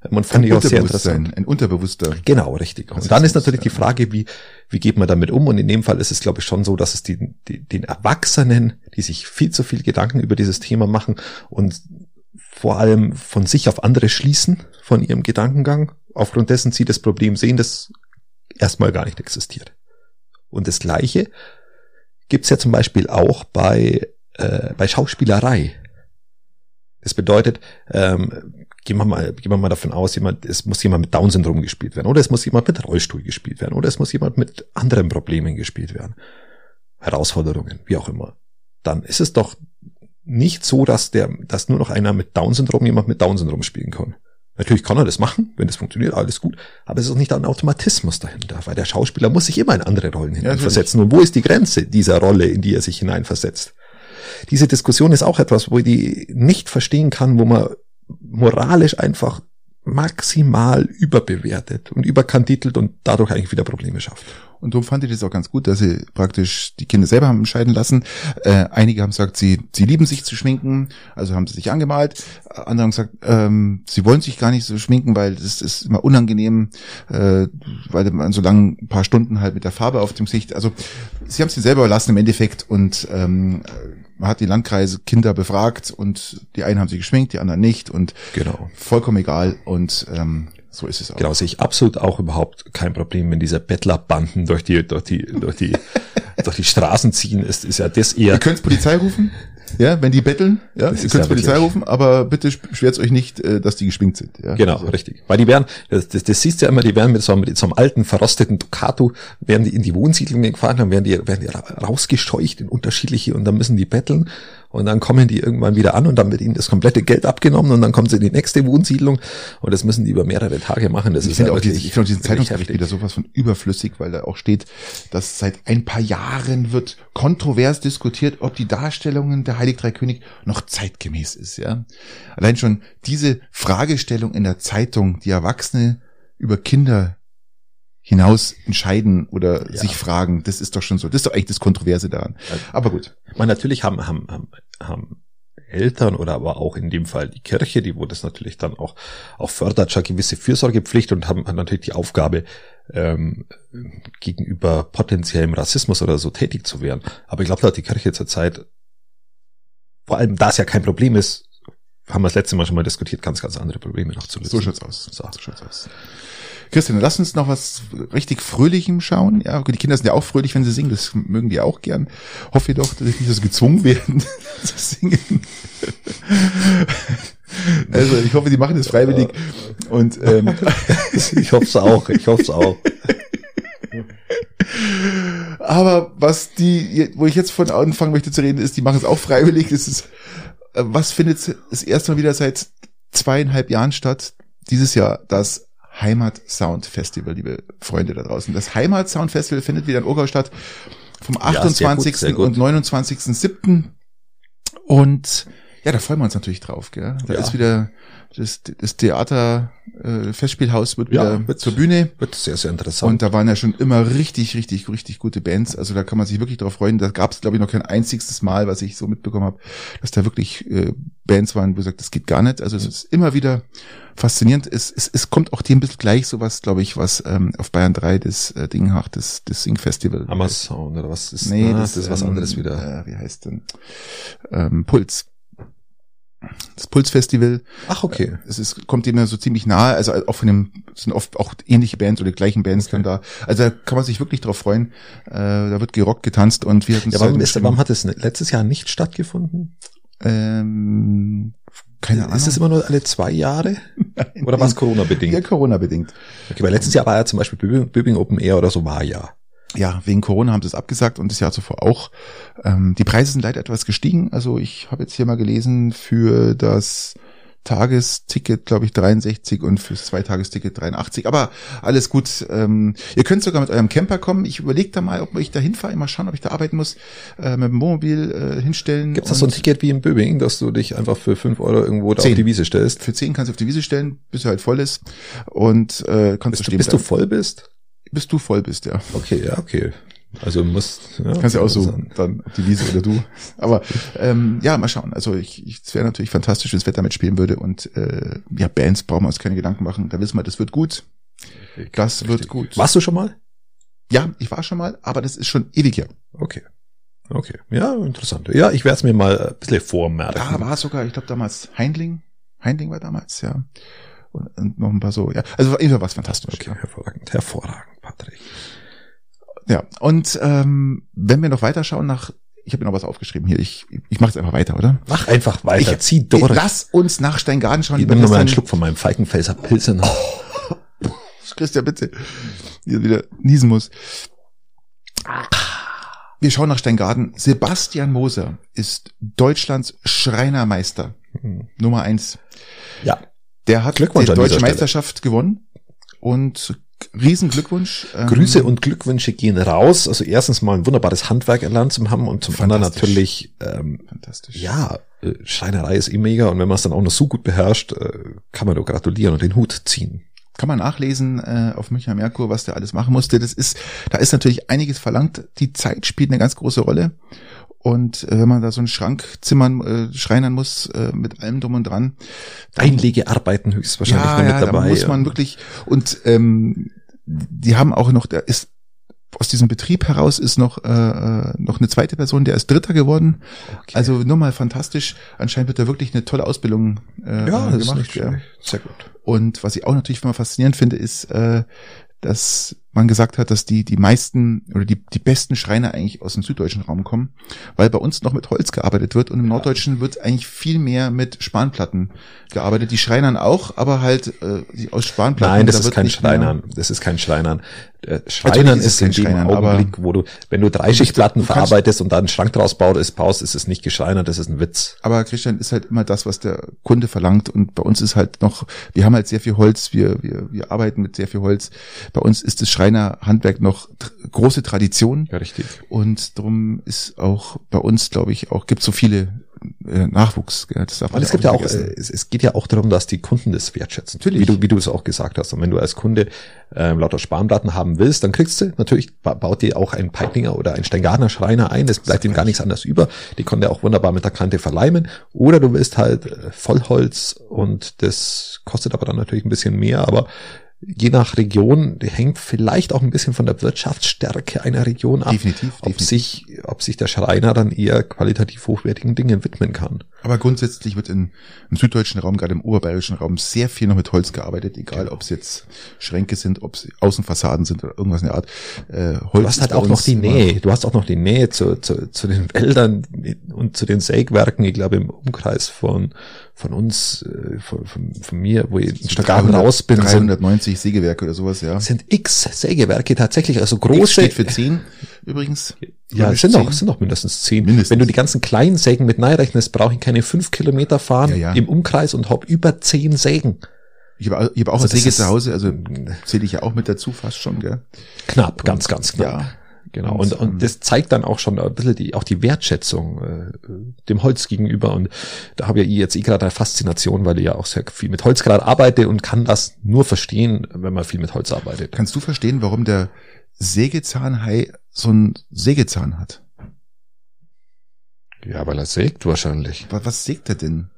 Man fand ich auch sehr interessant. Ein Unterbewusster. Genau, richtig. Und dann ist natürlich die Frage, wie, wie geht man damit um? Und in dem Fall ist es, glaube ich, schon so, dass es die, die, den Erwachsenen, die sich viel zu viel Gedanken über dieses Thema machen und vor allem von sich auf andere schließen, von ihrem Gedankengang, aufgrund dessen sie das Problem sehen, das erstmal gar nicht existiert. Und das Gleiche gibt's ja zum Beispiel auch bei, äh, bei Schauspielerei. Das bedeutet, ähm, gehen wir mal, gehen wir mal davon aus, jemand, es muss jemand mit Down-Syndrom gespielt werden, oder es muss jemand mit Rollstuhl gespielt werden, oder es muss jemand mit anderen Problemen gespielt werden. Herausforderungen, wie auch immer. Dann ist es doch nicht so, dass der, dass nur noch einer mit Down-Syndrom jemand mit Down-Syndrom spielen kann. Natürlich kann er das machen, wenn das funktioniert, alles gut. Aber es ist auch nicht ein Automatismus dahinter, weil der Schauspieler muss sich immer in andere Rollen hineinversetzen. Ja, Und wo ist die Grenze dieser Rolle, in die er sich hineinversetzt? Diese Diskussion ist auch etwas, wo ich die nicht verstehen kann, wo man moralisch einfach maximal überbewertet und überkandidelt und dadurch eigentlich wieder Probleme schafft. Und darum fand ich das auch ganz gut, dass sie praktisch die Kinder selber haben entscheiden lassen. Äh, einige haben gesagt, sie, sie lieben sich zu schminken, also haben sie sich angemalt. Andere haben gesagt, ähm, sie wollen sich gar nicht so schminken, weil das ist immer unangenehm, äh, weil man so lange ein paar Stunden halt mit der Farbe auf dem Gesicht. Also sie haben es selber überlassen im Endeffekt und ähm, hat die Landkreise Kinder befragt und die einen haben sich geschminkt, die anderen nicht und genau. vollkommen egal und ähm, so ist es auch. Genau, sehe ich absolut auch überhaupt kein Problem, wenn diese Bettlerbanden durch die, durch die, durch die, durch die Straßen ziehen, ist, ist ja das eher. Ihr könnt Polizei rufen, ja, wenn die betteln, ja, das ihr könnt ja Polizei rufen, aber bitte schwert euch nicht, äh, dass die geschminkt sind, ja. Genau, also. richtig. Weil die werden, das, das, das siehst du ja immer, die werden mit so, mit so einem alten, verrosteten Ducato, werden die in die Wohnsiedlungen gefahren, dann werden die, werden die rausgescheucht in unterschiedliche und dann müssen die betteln und dann kommen die irgendwann wieder an und dann wird ihnen das komplette Geld abgenommen und dann kommen sie in die nächste Wohnsiedlung und das müssen die über mehrere Tage machen. Das ich ist finde ja auch, diese, ich finde auch diesen Zeitungsbericht wieder sowas von überflüssig, weil da auch steht, dass seit ein paar Jahren wird kontrovers diskutiert, ob die Darstellungen der Heilig Drei König noch zeitgemäß ist, ja. Allein schon diese Fragestellung in der Zeitung, die Erwachsene über Kinder hinaus entscheiden oder ja. sich fragen. Das ist doch schon so. Das ist doch eigentlich das Kontroverse daran. Aber gut. Man natürlich haben, haben, haben, haben Eltern oder aber auch in dem Fall die Kirche, die wo das natürlich dann auch, auch fördert, schon gewisse Fürsorgepflicht und haben, haben natürlich die Aufgabe, ähm, gegenüber potenziellem Rassismus oder so tätig zu werden. Aber ich glaube, da hat die Kirche zurzeit, vor allem da es ja kein Problem ist, haben wir das letzte Mal schon mal diskutiert, ganz, ganz andere Probleme noch zu lösen. So schaut's aus. So, so schaut's aus. Christian, lass uns noch was richtig Fröhlichem schauen. Ja, die Kinder sind ja auch fröhlich, wenn sie singen. Das mögen die auch gern. Hoffe jedoch, dass sie nicht so gezwungen werden zu singen. Also ich hoffe, die machen das freiwillig. Und ähm, ich hoffe es auch. Ich hoffe es auch. Aber was die, wo ich jetzt von anfangen möchte zu reden, ist, die machen es auch freiwillig. Das ist, was findet das erste Mal wieder seit zweieinhalb Jahren statt? Dieses Jahr das Heimat Sound Festival, liebe Freunde da draußen. Das Heimat Sound Festival findet wieder in Urgau statt vom 28. Ja, sehr gut, sehr gut. und 29.07. Und ja, da freuen wir uns natürlich drauf. Gell? Da ja. ist wieder das, das Theater äh, Festspielhaus wird wieder ja, wird, zur Bühne. Wird sehr, sehr interessant. Und da waren ja schon immer richtig, richtig, richtig gute Bands. Also da kann man sich wirklich drauf freuen. Da gab es, glaube ich, noch kein einziges Mal, was ich so mitbekommen habe, dass da wirklich äh, Bands waren, wo sagt, das geht gar nicht. Also es ist immer wieder faszinierend. Es, es, es kommt auch dem ein bisschen gleich sowas, glaube ich, was ähm, auf Bayern 3 das äh, Ding hat, das, das Sing-Festival. Amazon oder was ist Nee, das, das ist was ähm, anderes wieder. Äh, wie heißt denn? Ähm, Puls das Pulsfestival. Ach, okay. Äh, es ist, kommt immer so ziemlich nahe, also auch von dem, sind oft auch ähnliche Bands oder gleichen Bands okay. dann da. Also da kann man sich wirklich drauf freuen. Äh, da wird gerockt, getanzt und wir hatten ja, warum, ist, warum hat es letztes Jahr nicht stattgefunden? Ähm, keine Ahnung. Ist das immer nur alle zwei Jahre? Nein, oder war es Corona-bedingt? Ja, Corona-bedingt. Okay, weil letztes Jahr war ja zum Beispiel Böbing, Böbing Open Air oder so war ja ja, wegen Corona haben sie es abgesagt und das Jahr zuvor auch. Ähm, die Preise sind leider etwas gestiegen. Also ich habe jetzt hier mal gelesen, für das Tagesticket, glaube ich, 63 und fürs Zweitagesticket 83. Aber alles gut. Ähm, ihr könnt sogar mit eurem Camper kommen. Ich überlege da mal, ob ich da hinfahre, mal schauen, ob ich da arbeiten muss, äh, mit dem Wohnmobil äh, hinstellen. Gibt es so ein Ticket wie im Böbing, dass du dich einfach für fünf Euro irgendwo da auf die Wiese stellst? Für zehn kannst du auf die Wiese stellen, bis er halt voll ist. Und äh, kannst bis du, stehen bis du voll bist? Bis du voll bist, ja. Okay, ja, okay. Also musst ja, kannst ja auch so dann die Wiese oder du. Aber ähm, ja, mal schauen. Also ich, ich es wäre natürlich fantastisch, wenn das Wetter mitspielen würde und äh, ja Bands brauchen wir uns keine Gedanken machen. Da wissen wir, das wird gut. Das wird gut. Warst du schon mal? Ja, ich war schon mal, aber das ist schon ewig her. Okay. Okay. Ja, interessant. Ja, ich werde es mir mal ein bisschen vormerken. Da war sogar, ich glaube damals Heindling. Heindling war damals, ja. Und, und noch ein paar so, ja. Also war was fantastisch. Okay, ja. hervorragend, hervorragend, Patrick. Ja, und ähm, wenn wir noch weiterschauen nach ich habe mir noch was aufgeschrieben hier. Ich, ich mache jetzt einfach weiter, oder? Mach einfach weiter. Ich, Zieh durch. Lass uns nach Steingarten schauen. Ich nehme noch mal einen Schluck von meinem Falkenfelser Pilsen. Oh. Christian, bitte. Hier wieder niesen muss. Wir schauen nach Steingarten. Sebastian Moser ist Deutschlands Schreinermeister. Mhm. Nummer eins. Ja. Der hat die deutsche Meisterschaft gewonnen und Riesenglückwunsch. Ähm, Grüße und Glückwünsche gehen raus. Also erstens mal ein wunderbares Handwerk erlernt zu haben und zum anderen natürlich, ähm, Fantastisch. ja, äh, Schreinerei ist eh mega und wenn man es dann auch noch so gut beherrscht, äh, kann man doch gratulieren und den Hut ziehen. Kann man nachlesen äh, auf Münchner Merkur, was der alles machen musste. Das ist, da ist natürlich einiges verlangt. Die Zeit spielt eine ganz große Rolle. Und äh, wenn man da so einen Schrank zimmern, äh, schreinern muss, äh, mit allem drum und dran. Einlegearbeiten höchstwahrscheinlich ja, mit ja, dabei. Da muss man wirklich, und ähm, die haben auch noch, da ist aus diesem Betrieb heraus ist noch äh, äh, noch eine zweite Person, der ist Dritter geworden. Okay. Also nur mal fantastisch. Anscheinend wird da wirklich eine tolle Ausbildung äh, ja, das gemacht. Ist ja. Sehr gut. Und was ich auch natürlich immer faszinierend finde, ist, äh, dass man gesagt hat, dass die, die meisten oder die, die besten Schreiner eigentlich aus dem süddeutschen Raum kommen, weil bei uns noch mit Holz gearbeitet wird und im norddeutschen wird eigentlich viel mehr mit Spanplatten gearbeitet. Die Schreinern auch, aber halt äh, aus Spanplatten. Nein, das da ist kein Schreinern. Das ist kein Schreinern. Äh, Schreinern ist, ist in dem Augenblick, wo du, wenn du Dreischichtplatten verarbeitest und da einen Schrank draus baust, baust, ist es nicht geschreinert, das ist ein Witz. Aber Christian ist halt immer das, was der Kunde verlangt und bei uns ist halt noch, wir haben halt sehr viel Holz, wir, wir, wir arbeiten mit sehr viel Holz. Bei uns ist das Schreinerhandwerk noch große Tradition. Ja, richtig. Und darum ist auch bei uns, glaube ich, auch, gibt so viele äh, Nachwuchs. Gell? Das darf man es gibt ja auch, äh, es, es, geht ja auch darum, dass die Kunden das wertschätzen. Natürlich. Wie du, wie du es auch gesagt hast. Und wenn du als Kunde äh, lauter Spanplatten haben willst, dann kriegst du natürlich, baut dir auch ein Peitlinger oder ein Steingartner Schreiner ein. Es bleibt ihm gar nichts anderes über. Die konnte er auch wunderbar mit der Kante verleimen. Oder du willst halt äh, Vollholz und das kostet aber dann natürlich ein bisschen mehr, aber je nach Region hängt vielleicht auch ein bisschen von der Wirtschaftsstärke einer Region ab, definitiv, ob definitiv. sich, ob sich der Schreiner dann eher qualitativ hochwertigen Dingen widmen kann. Aber grundsätzlich wird in, im süddeutschen Raum, gerade im oberbayerischen Raum, sehr viel noch mit Holz gearbeitet, egal genau. ob es jetzt Schränke sind, ob es Außenfassaden sind oder irgendwas in der Art. Äh, Holz du hast halt auch noch die Nähe, du hast auch noch die Nähe zu, zu, zu den Wäldern und zu den Sägwerken, ich glaube im Umkreis von von uns, äh, von, von, von mir, wo ich in Stadtgarten raus bin. 390 Sägewerke oder sowas, ja. Sind x Sägewerke tatsächlich, also große. X steht für zehn übrigens. Ja, es sind noch, sind noch mindestens zehn. Mindestens. Wenn du die ganzen kleinen Sägen mit rechnest, brauche ich keine fünf Kilometer fahren ja, ja. im Umkreis und habe über zehn Sägen. Ich habe ich hab auch also eine Säge zu Hause, also zähle ich ja auch mit dazu fast schon, gell? Knapp, ganz, ganz knapp. Ja. Genau. Und, und, und das zeigt dann auch schon ein bisschen die, auch die Wertschätzung äh, dem Holz gegenüber. Und da habe ja ich jetzt eh gerade eine Faszination, weil ich ja auch sehr viel mit Holz gerade arbeite und kann das nur verstehen, wenn man viel mit Holz arbeitet. Kannst du verstehen, warum der Sägezahnhai so einen Sägezahn hat? Ja, weil er sägt wahrscheinlich. Was, was sägt er denn?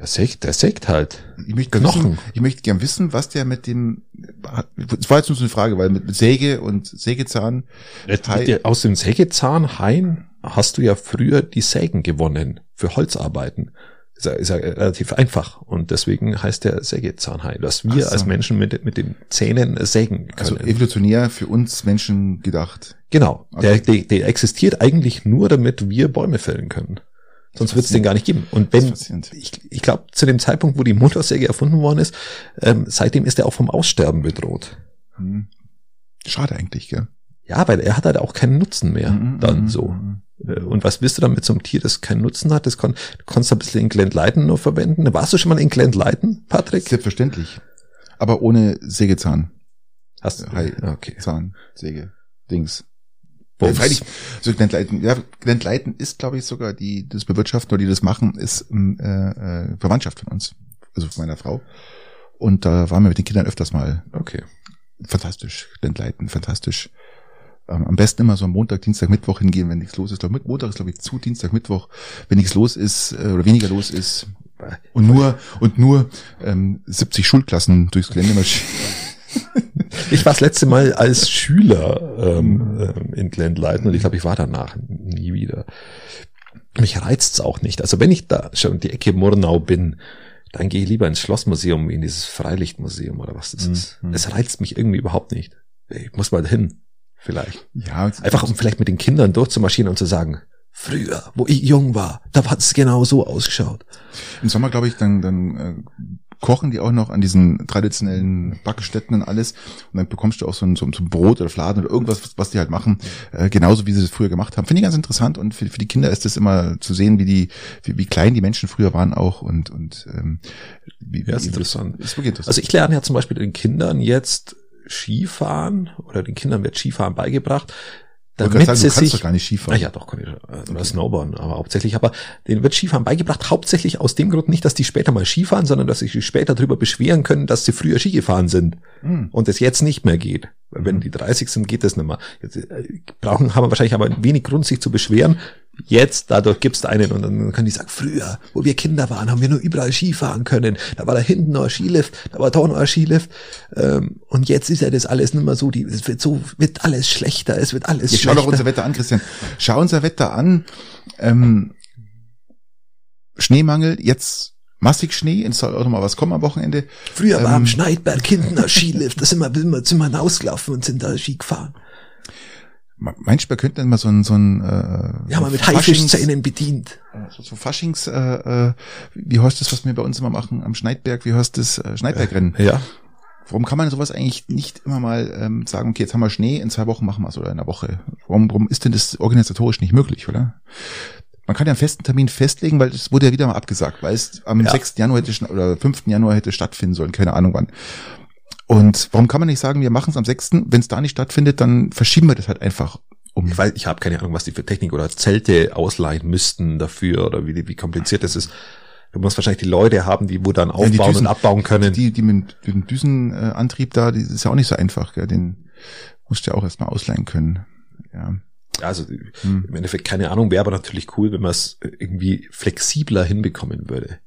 Er sägt, er sägt halt. Ich möchte Knochen. Wissen, ich möchte gern wissen, was der mit dem, das war jetzt nur so eine Frage, weil mit Säge und Sägezahn. Aus dem Sägezahnhain hast du ja früher die Sägen gewonnen für Holzarbeiten. Ist ja, ist ja relativ einfach und deswegen heißt der Sägezahnhai, dass wir so. als Menschen mit, mit den Zähnen sägen können. Also evolutionär für uns Menschen gedacht. Genau. Okay. Der, der, der existiert eigentlich nur, damit wir Bäume fällen können. Sonst wird es den gar nicht geben. Und wenn, ich, ich glaube, zu dem Zeitpunkt, wo die Motorsäge erfunden worden ist, ähm, seitdem ist er auch vom Aussterben bedroht. Hm. Schade eigentlich, gell? Ja, weil er hat halt auch keinen Nutzen mehr, mhm, dann mhm, so. Mhm. Äh, und was willst du dann mit so einem Tier, das keinen Nutzen hat? Das kon, du konntest ein bisschen in Glendleiten nur verwenden. Warst du schon mal in Glendleiten, Patrick? Selbstverständlich. Aber ohne Sägezahn. Hast du? Hi, okay. Zahn, Säge, Dings. Ja, freilich, so Glendleiten, ja, Glendleiten ist, glaube ich, sogar die, das Bewirtschaften oder die das machen, ist ähm, äh, äh, Verwandtschaft von uns, also von meiner Frau. Und da waren wir mit den Kindern öfters mal. Okay. Fantastisch, Glendleiten, fantastisch. ähm, am besten immer so am Montag, Dienstag, Mittwoch hingehen, wenn nichts los ist. Glaub, Montag ist glaube ich zu, Dienstag, Mittwoch, wenn nichts los ist äh, oder weniger los ist. Und nur und nur ähm, 70 Schulklassen durchs Gelände marschieren. Ich war das letzte Mal als Schüler ähm, ähm, in Glendleiten und ich glaube, ich war danach nie wieder. Mich reizt auch nicht. Also wenn ich da schon die Ecke Murnau bin, dann gehe ich lieber ins Schlossmuseum, in dieses Freilichtmuseum oder was das Mhm. ist. Es reizt mich irgendwie überhaupt nicht. Ich muss mal hin, vielleicht. Ja, Einfach um vielleicht mit den Kindern durchzumarschieren und zu sagen, früher, wo ich jung war, da hat es genau so ausgeschaut. Im Sommer, glaube ich, dann, dann äh, kochen die auch noch an diesen traditionellen Backstätten und alles. Und dann bekommst du auch so ein, so, ein- so ein Brot oder Fladen oder irgendwas, was, die halt machen, äh, genauso wie sie das früher gemacht haben. Finde ich ganz interessant und für, für die Kinder ist das immer zu sehen, wie die, wie, wie klein die Menschen früher waren auch und, und ähm, wie, Ja, ist wie- interessant. Ist wirklich interessant. Also ich lerne ja zum Beispiel den Kindern jetzt Skifahren oder den Kindern wird Skifahren beigebracht, damit gerade sie sagen, du kannst sich doch gar nicht Ah Skifahren. ja, doch, kann ich, äh, oder Snowboarden, aber hauptsächlich, aber denen wird Skifahren beigebracht, hauptsächlich aus dem Grund nicht, dass die später mal Skifahren, sondern dass sie sich später darüber beschweren können, dass sie früher Ski gefahren sind Hm. und es jetzt nicht mehr geht. Wenn die 30 sind, geht das nicht mehr. Jetzt, äh, brauchen, haben wir wahrscheinlich aber wenig Grund, sich zu beschweren. Jetzt, dadurch gibt's einen und dann können die sagen, früher, wo wir Kinder waren, haben wir nur überall Skifahren können. Da war da hinten noch ein Skilift, da war da noch ein Skilift. Ähm, und jetzt ist ja das alles nicht mehr so, die, es wird so, wird alles schlechter, es wird alles Jetzt schau schlechter. doch unser Wetter an, Christian. Schau unser Wetter an. Ähm, Schneemangel, jetzt massig Schnee, es soll auch noch mal was kommen am Wochenende. Früher war Ähm, am Schneidberg hinten ein Skilift, da sind wir, sind wir, sind wir hinausgelaufen und sind da Ski gefahren. Meinst du, wir könnten mal so ein, so ein äh, haben wir mit Haifischzähnen bedient. so, so Faschings, äh, äh, wie heißt das, was wir bei uns immer machen am Schneidberg, wie heißt das, äh, Schneidbergrennen? Ja. Warum kann man sowas eigentlich nicht immer mal ähm, sagen, okay, jetzt haben wir Schnee, in zwei Wochen machen wir es oder in einer Woche? Warum, warum ist denn das organisatorisch nicht möglich, oder? Man kann ja einen festen Termin festlegen, weil es wurde ja wieder mal abgesagt, weil es am Ja. 6. Januar hätte, oder 5. Januar hätte stattfinden sollen, keine Ahnung wann. Und warum kann man nicht sagen, wir machen es am 6., wenn es da nicht stattfindet, dann verschieben wir das halt einfach um. Ich weiß, ich habe keine Ahnung, was die für Technik oder Zelte ausleihen müssten dafür oder wie, wie kompliziert das ist. Du musst wahrscheinlich die Leute haben, die wo dann Ja, die aufbauen Düsen- und abbauen können. Die, die mit dem Düsenantrieb da, die ist ja auch nicht so einfach, gell? den musst du ja auch erstmal ausleihen können. Ja. Ja, also Hm. im Endeffekt keine Ahnung, wäre aber natürlich cool, wenn man es irgendwie flexibler hinbekommen würde.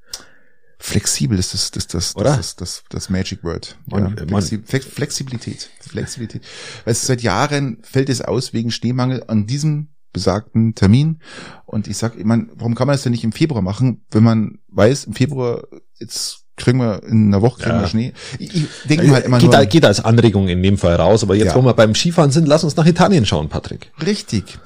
Flexibel ist das, das, das, Oder? das, das, das, das Magic Word. Ja, Flexi Flex Flexibilität. Flexibilität. Weil es seit Jahren fällt es aus wegen Schneemangel an diesem besagten Termin. Und ich sag, ich mein, warum kann man das denn nicht im Februar machen, wenn man weiß, im Februar, jetzt kriegen wir in einer Woche kriegen Ja. wir Schnee. Ich, ich denke mir halt immer geht, nur, da, geht als Anregung in dem Fall raus, aber jetzt, Ja. wo wir beim Skifahren sind, lass uns nach Italien schauen, Patrick. Richtig.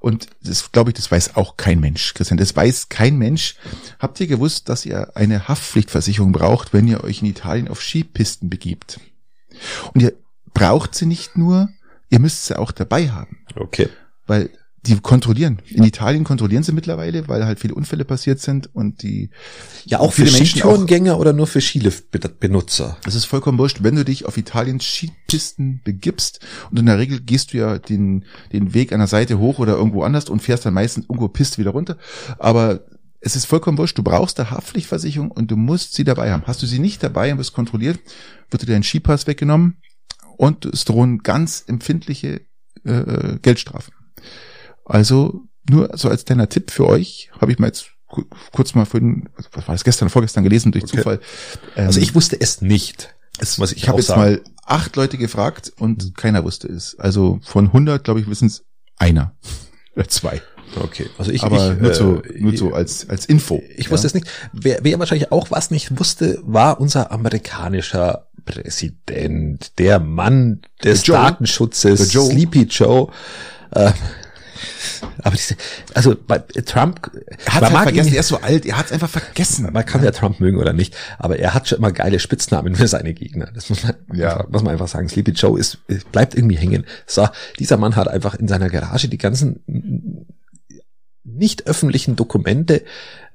Und das glaube ich, das weiß auch kein Mensch, Christian. Das weiß kein Mensch. Habt ihr gewusst, dass ihr eine Haftpflichtversicherung braucht, wenn ihr euch in Italien auf Skipisten begibt? Und ihr braucht sie nicht nur, ihr müsst sie auch dabei haben, Okay. weil die kontrollieren. In Italien kontrollieren sie mittlerweile, weil halt viele Unfälle passiert sind und die Ja, auch für viele Menschen auch Skitourengänger oder nur für Skilift-Benutzer? Es ist vollkommen wurscht, wenn du dich auf Italiens Skipisten begibst und in der Regel gehst du ja den, den Weg an der Seite hoch oder irgendwo anders und fährst dann meistens irgendwo Pist wieder runter. Aber es ist vollkommen wurscht, du brauchst eine Haftpflichtversicherung und du musst sie dabei haben. Hast du sie nicht dabei und wirst kontrolliert, wird dir dein Skipass weggenommen und es drohen ganz empfindliche äh, Geldstrafen. Also nur so als kleiner Tipp für euch, habe ich mal jetzt ku- kurz mal vorhin, was war das gestern, vorgestern gelesen durch Okay. Zufall. Ähm, Also ich wusste es nicht. Das muss ich, ich habe jetzt sagen. mal acht Leute gefragt und keiner wusste es. Also von 100, glaube ich, wissen es einer oder zwei. Okay, also ich, Aber ich, nur, so, äh, nur so als, als Info. Ich wusste es nicht. Wer, wer wahrscheinlich auch was nicht wusste, war unser amerikanischer Präsident, der Mann des Joe. Datenschutzes, Joe. Sleepy Joe. Äh, aber diese, also bei Trump, Er hat halt vergessen, ihn- er ist so alt, er hat es einfach vergessen. man kann ja Trump mögen oder nicht, aber er hat schon immer geile Spitznamen für seine Gegner. Das muss man, Ja. muss man einfach sagen. Sleepy Joe ist, bleibt irgendwie hängen. So, dieser Mann hat einfach in seiner Garage die ganzen nicht öffentlichen Dokumente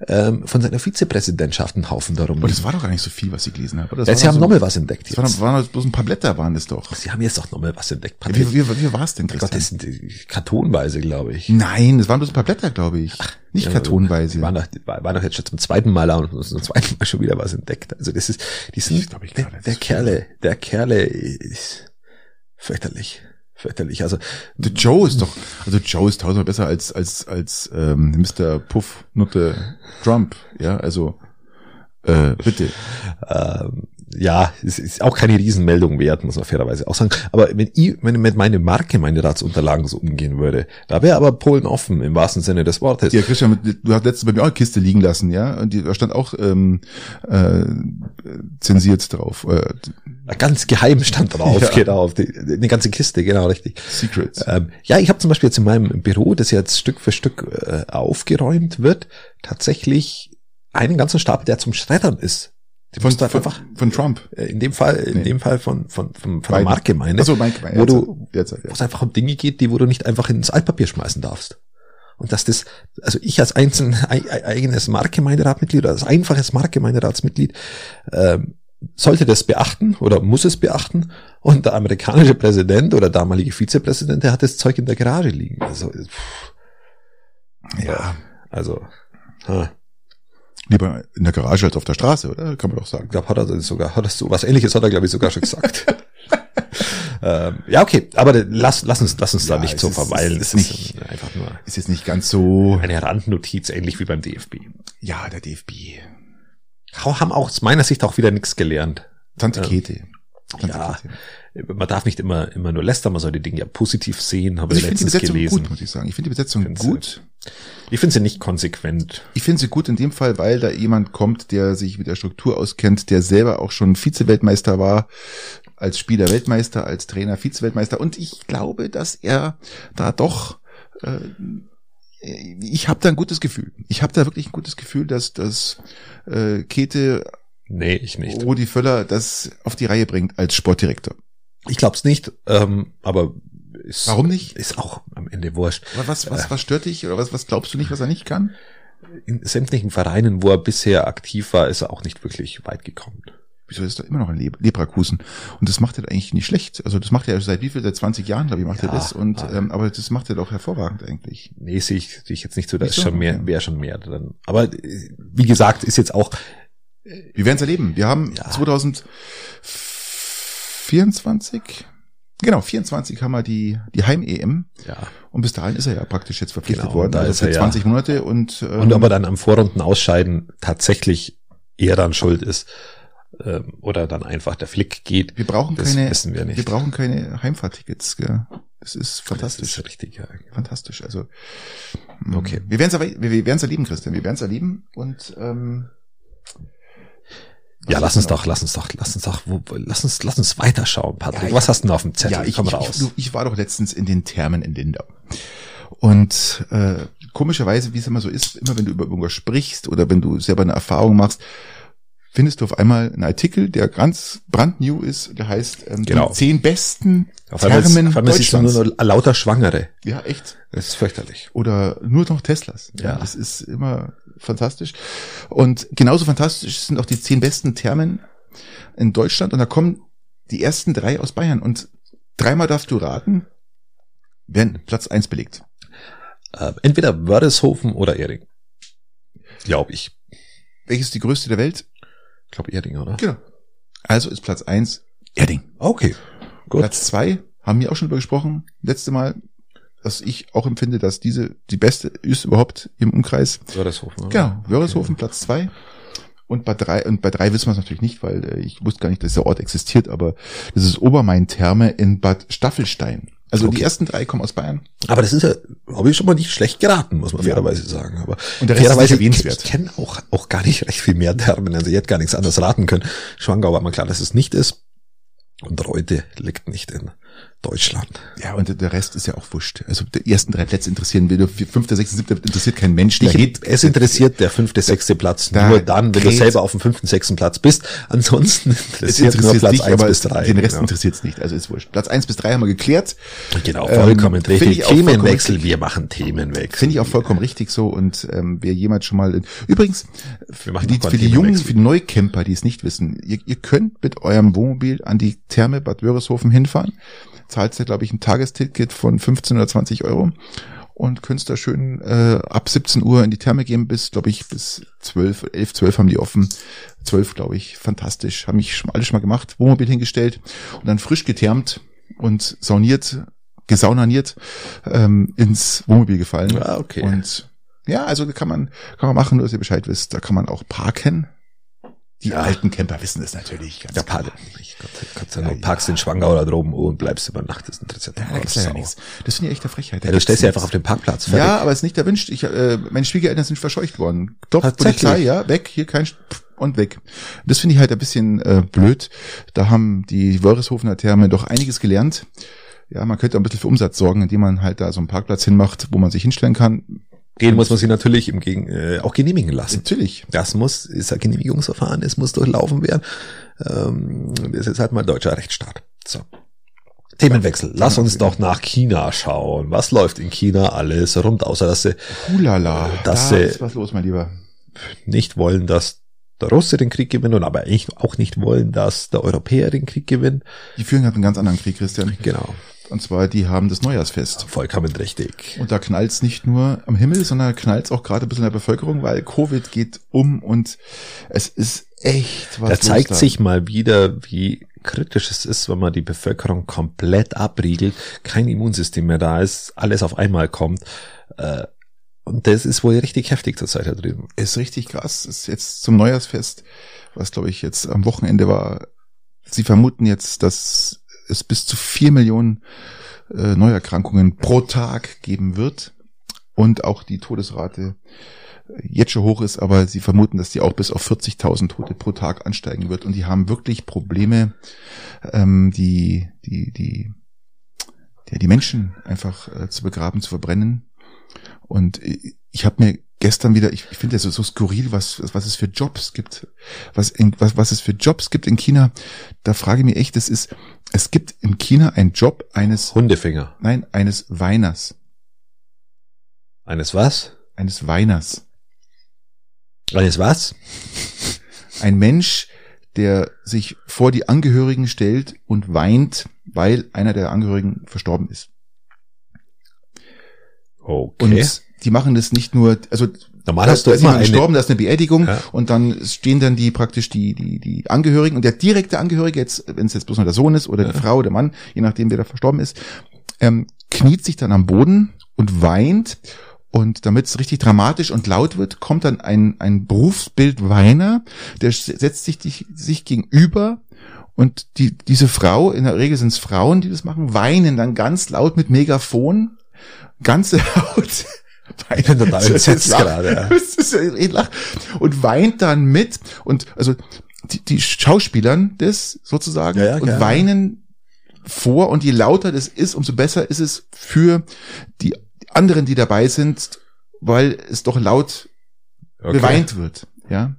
ähm, von seiner Vizepräsidentschaft einen Haufen darum. Aber liegen. das war doch gar nicht so viel, was ich gelesen habe. Das Ja, war sie haben so, nochmal was entdeckt Das waren, jetzt. waren doch bloß ein paar Blätter waren das doch. Sie haben jetzt doch nochmal was entdeckt. Patrick. Wie, wie, wie war es denn, Gott, Christian? das sind kartonweise, glaube ich. Nein, das waren bloß ein paar Blätter, glaube ich. Nicht Ja, kartonweise. Waren doch, waren doch jetzt schon zum zweiten Mal da und zum zweiten Mal schon wieder was entdeckt. Also das ist, die sind, glaub, ich der, der Kerle, der Kerle ist fürchterlich. Fürchterlich. Also der Joe ist doch, also Joe ist tausendmal besser als als als ähm, Mr. Puff Nutte Trump, ja, also äh, bitte. Ähm, ja, es ist auch keine Riesenmeldung wert, muss man fairerweise auch sagen. Aber wenn ich, wenn ich mit meine Marke meine Ratsunterlagen so umgehen würde, da wäre aber Polen offen im wahrsten Sinne des Wortes. Ja, Christian, du hast letztens bei mir auch eine Kiste liegen lassen, ja, und die, da stand auch ähm, äh, zensiert drauf. Äh, Ganz geheim stand drauf, Ja. genau, die, eine ganze Kiste, genau, richtig. Secrets. Ähm, ja, ich habe zum Beispiel jetzt in meinem Büro, das jetzt Stück für Stück äh, aufgeräumt wird, tatsächlich einen ganzen Stapel, der zum Schreddern ist. Die von, musst halt von, einfach, von Trump. äh, in dem Fall, in Nee. dem Fall von, von, von, von der meine, Also mein, mein wo du, jetzt, wo es einfach um Dinge geht, die wo du nicht einfach ins Altpapier schmeißen darfst. Und dass das, also ich als einzeln, ei- ei- eigenes Marktgemeinderatmitglied oder als einfaches Marktgemeinderatsmitglied, ähm, sollte das beachten oder muss es beachten. Und der amerikanische Präsident oder damalige Vizepräsident, der hat das Zeug in der Garage liegen. Also, pff, ja, also, ha, lieber in der Garage als auf der Straße, oder? Kann man doch sagen. ich glaube, hat er sogar, hat er so was ähnliches hat er, glaube ich, sogar schon gesagt. ähm, ja, okay, aber lass, lass uns, lass uns Ja, da nicht so ist- verweilen. es Das ist ist einfach nur Ist jetzt nicht ganz so. eine Randnotiz, ähnlich wie beim DFB. Ja, der DFB. Haben auch aus meiner Sicht auch wieder nichts gelernt. Tante Ja. Käthe. Tante Ja. Käthe. Man darf nicht immer, immer nur lästern, man soll die Dinge ja positiv sehen, habe Also ich ich finde die letztens Besetzung gelesen. gut, muss ich sagen. Ich finde die Besetzung Findest du? gut. Ich finde sie nicht konsequent. Ich finde sie gut in dem Fall, weil da jemand kommt, der sich mit der Struktur auskennt, der selber auch schon Vize-Weltmeister war, als Spieler Weltmeister, als Trainer Vize-Weltmeister. Und ich glaube, dass er da doch, äh, ich habe da ein gutes Gefühl. Ich habe da wirklich ein gutes Gefühl, dass das äh, Käthe Nee, ich nicht. Rudi Völler das auf die Reihe bringt als Sportdirektor. Ich glaub's nicht, ähm, aber ist, Warum nicht? ist auch am Ende wurscht. Aber was, was, was stört dich oder was, was glaubst du nicht, was er nicht kann? In sämtlichen Vereinen, wo er bisher aktiv war, ist er auch nicht wirklich weit gekommen. Wieso ist er immer noch in Le Leverkusen? Und das macht er eigentlich nicht schlecht. Also das macht er seit wie viel? Seit 20 Jahren, glaube ich, macht er Ja, das. Und ja. ähm, aber das macht er doch hervorragend eigentlich. Nee, sehe ich, sehe ich jetzt nicht so, da Nicht ist so? schon mehr, wäre schon mehr drin. Aber äh, wie gesagt, ist jetzt auch, Wir werden es erleben. Wir haben Ja. 2024, genau, 24 haben wir die, die Heim-EM. ja. Und bis dahin ist er ja praktisch jetzt verpflichtet Genau, worden. da also ist für er ja. 20 Monate und, ähm, Und ob er dann am Vorrunden ausscheiden tatsächlich eher dann schuld ist, ähm, oder dann einfach der Flick geht, wir brauchen das keine, wissen wir nicht. wir brauchen keine Heimfahrtickets. Gell? Das ist fantastisch. Das ist richtig, ja. fantastisch. Also Okay. wir werden es wir, wir werden's erleben, Christian. Wir werden es erleben und ähm, Ja, lass uns noch? doch, lass uns doch, lass uns doch, wo, lass uns, lass uns weiterschauen, Patrick. Ja, ich- Was hast du denn auf dem Zettel? Ja, ich, Komm raus. ich, ich war doch letztens in den Thermen in Lindau. Und äh, komischerweise, wie es immer so ist, immer wenn du über irgendwas sprichst oder wenn du selber eine Erfahrung machst, findest du auf einmal einen Artikel, der ganz brandnew ist, der heißt ähm, Genau. die zehn besten auf einmal, ist- Thermen auf einmal Deutschlands. nur noch lauter Schwangere. ja, echt. Das ist fürchterlich. oder nur noch Teslas. Ja. Ja. das ist immer fantastisch. Und genauso fantastisch sind auch die zehn besten Thermen in Deutschland. Und da kommen die ersten drei aus Bayern. Und dreimal darfst du raten, werden Platz eins belegt. Äh, entweder Wörishofen oder Ering. Glaube ich. Welches ist die größte der Welt? Ich glaube Ering, oder? Genau. Also ist Platz eins Erding. Okay. Gut. Platz zwei haben wir auch schon drüber gesprochen, letzte Mal, dass ich auch empfinde, dass diese die beste ist überhaupt im Umkreis. Wörishofen. oder? Genau, Wörishofen Platz zwei Und bei drei, und bei drei wissen wir es natürlich nicht, weil äh, ich wusste gar nicht, dass der Ort existiert, aber das ist Obermain-Therme in Bad Staffelstein. Also die Okay. ersten drei kommen aus Bayern. Aber das ist ja, habe ich schon mal nicht schlecht geraten, muss man Ja. fairerweise sagen. Aber Und der Rest ist fairerweise, nicht erwähnenswert. ich kenne auch, auch gar nicht recht viel mehr Thermen. Also ich hätte gar nichts anderes raten können. Schwangau war mal klar, dass es nicht ist. Und Reute liegt nicht in Deutschland. Ja, und der Rest ist ja auch wurscht. Also die ersten drei Plätze interessieren will. Fünfter, sechster, siebter interessiert kein Mensch. Dich, geht, es interessiert der fünfte, sechste Platz Da nur dann, wenn du selber auf dem fünften, sechsten Platz bist. Ansonsten es interessiert nur interessiert Platz dich, eins bis drei. den Rest genau. interessiert es nicht. Also ist wurscht. Platz eins bis drei haben wir geklärt. Genau, Ähm, vollkommen finde richtig. Themenwechsel, wir machen Themenwechsel. Finde ich auch vollkommen richtig so. Und ähm, wer jemand schon mal... In, übrigens, für die, für die Jungen, für die Neucamper, die es nicht wissen, ihr, ihr könnt mit eurem Wohnmobil an die Therme Bad Wörishofen hinfahren. Zahlt ihr, glaube ich, ein Tagesticket von 15 oder 20 Euro und könnt da schön äh, ab 17 Uhr in die Therme gehen bis, glaube ich, bis 12, 11, 12 haben die offen. 12, glaube ich, fantastisch. Haben mich schon, alles schon mal gemacht, Wohnmobil hingestellt und dann frisch gethermt und sauniert gesaunaniert ähm, ins Wohnmobil gefallen. Ah, okay. Und ja, also kann man, kann man machen, nur dass ihr Bescheid wisst. Da kann man auch parken. Die Ja. alten Camper wissen das natürlich. Ganz Der klar. Gott, kannst ja nur parkst in Schwangau da droben und bleibst über Nacht. Das interessiert Ja, da gibt's leider nichts. Das finde ich echt eine Frechheit. Da Ja, du stellst dich einfach auf den Parkplatz. Fertig. Ja, aber es ist nicht erwünscht. Ich, äh, meine Schwiegereltern sind verscheucht worden. Tatsächlich? Polizei, ja, weg, hier kein St- und weg. Das finde ich halt ein bisschen äh, blöd. Da haben die Wörreshofener Therme doch einiges gelernt. Ja, man könnte ein bisschen für Umsatz sorgen, indem man halt da so einen Parkplatz hinmacht, wo man sich hinstellen kann. Den muss man sich natürlich im Gegen äh, auch genehmigen lassen. Natürlich. Das muss, ist ein Genehmigungsverfahren, es muss durchlaufen werden. Ähm, das ist halt mal deutscher Rechtsstaat. So. Themenwechsel. Lass uns doch nach China schauen. Was läuft in China alles rund, außer dass sie Hulala. Das, da äh, ist was los, mein Lieber. nicht wollen, dass der Russe den Krieg gewinnt und aber auch nicht wollen, dass der Europäer den Krieg gewinnt. Die führen gerade einen ganz anderen Krieg, Christian. Genau. Und zwar, die haben das Neujahrsfest. Vollkommen richtig. Und da knallt's nicht nur am Himmel, sondern knallt's auch gerade ein bisschen in der Bevölkerung, weil Covid geht um und es ist echt was Da zeigt da. sich mal wieder, wie kritisch es ist, wenn man die Bevölkerung komplett abriegelt, kein Immunsystem mehr da ist, alles auf einmal kommt. Äh, Und das ist wohl richtig heftig zur Zeit da drüben. ist richtig krass. Ist jetzt zum Neujahrsfest, was glaube ich jetzt am Wochenende war. Sie vermuten jetzt, dass es bis zu vier Millionen äh, Neuerkrankungen pro Tag geben wird und auch die Todesrate jetzt schon hoch ist, aber sie vermuten, dass die auch bis auf 40.000 Tote pro Tag ansteigen wird und die haben wirklich Probleme, ähm, die die die ja, die Menschen einfach äh, zu begraben, zu verbrennen. Und ich, ich habe mir gestern wieder, ich, ich finde das so, so skurril, was, was es für Jobs gibt, was, in, was, was es für Jobs gibt in China. Da frage ich mich echt, das ist, es gibt in China einen Job eines, Hundefinger. nein, eines Weiners, Eines was? eines Weiners. Eines was? Ein Mensch, der sich vor die Angehörigen stellt und weint, weil einer der Angehörigen verstorben ist. Okay. Und die machen das nicht nur, also Normal da, hast du da ist immer gestorben, da ist eine Beerdigung Ja. und dann stehen dann die praktisch die die die Angehörigen und der direkte Angehörige jetzt, wenn es jetzt bloß noch der Sohn ist oder die Frau, der Mann, je nachdem wer da verstorben ist, ähm, kniet sich dann am Boden und weint und damit es richtig dramatisch und laut wird, kommt dann ein ein Berufsbild Weiner, der setzt sich dich- sich gegenüber und die diese Frau, in der Regel sind es Frauen, die das machen, weinen dann ganz laut mit Megafon, ganz laut. Ich bin total entsetzt gerade, ja. Und weint dann mit und also die, die Schauspielern das sozusagen Ja, ja, und weinen vor und je lauter das ist, umso besser ist es für die anderen, die dabei sind, weil es doch laut Okay. beweint wird. Ja.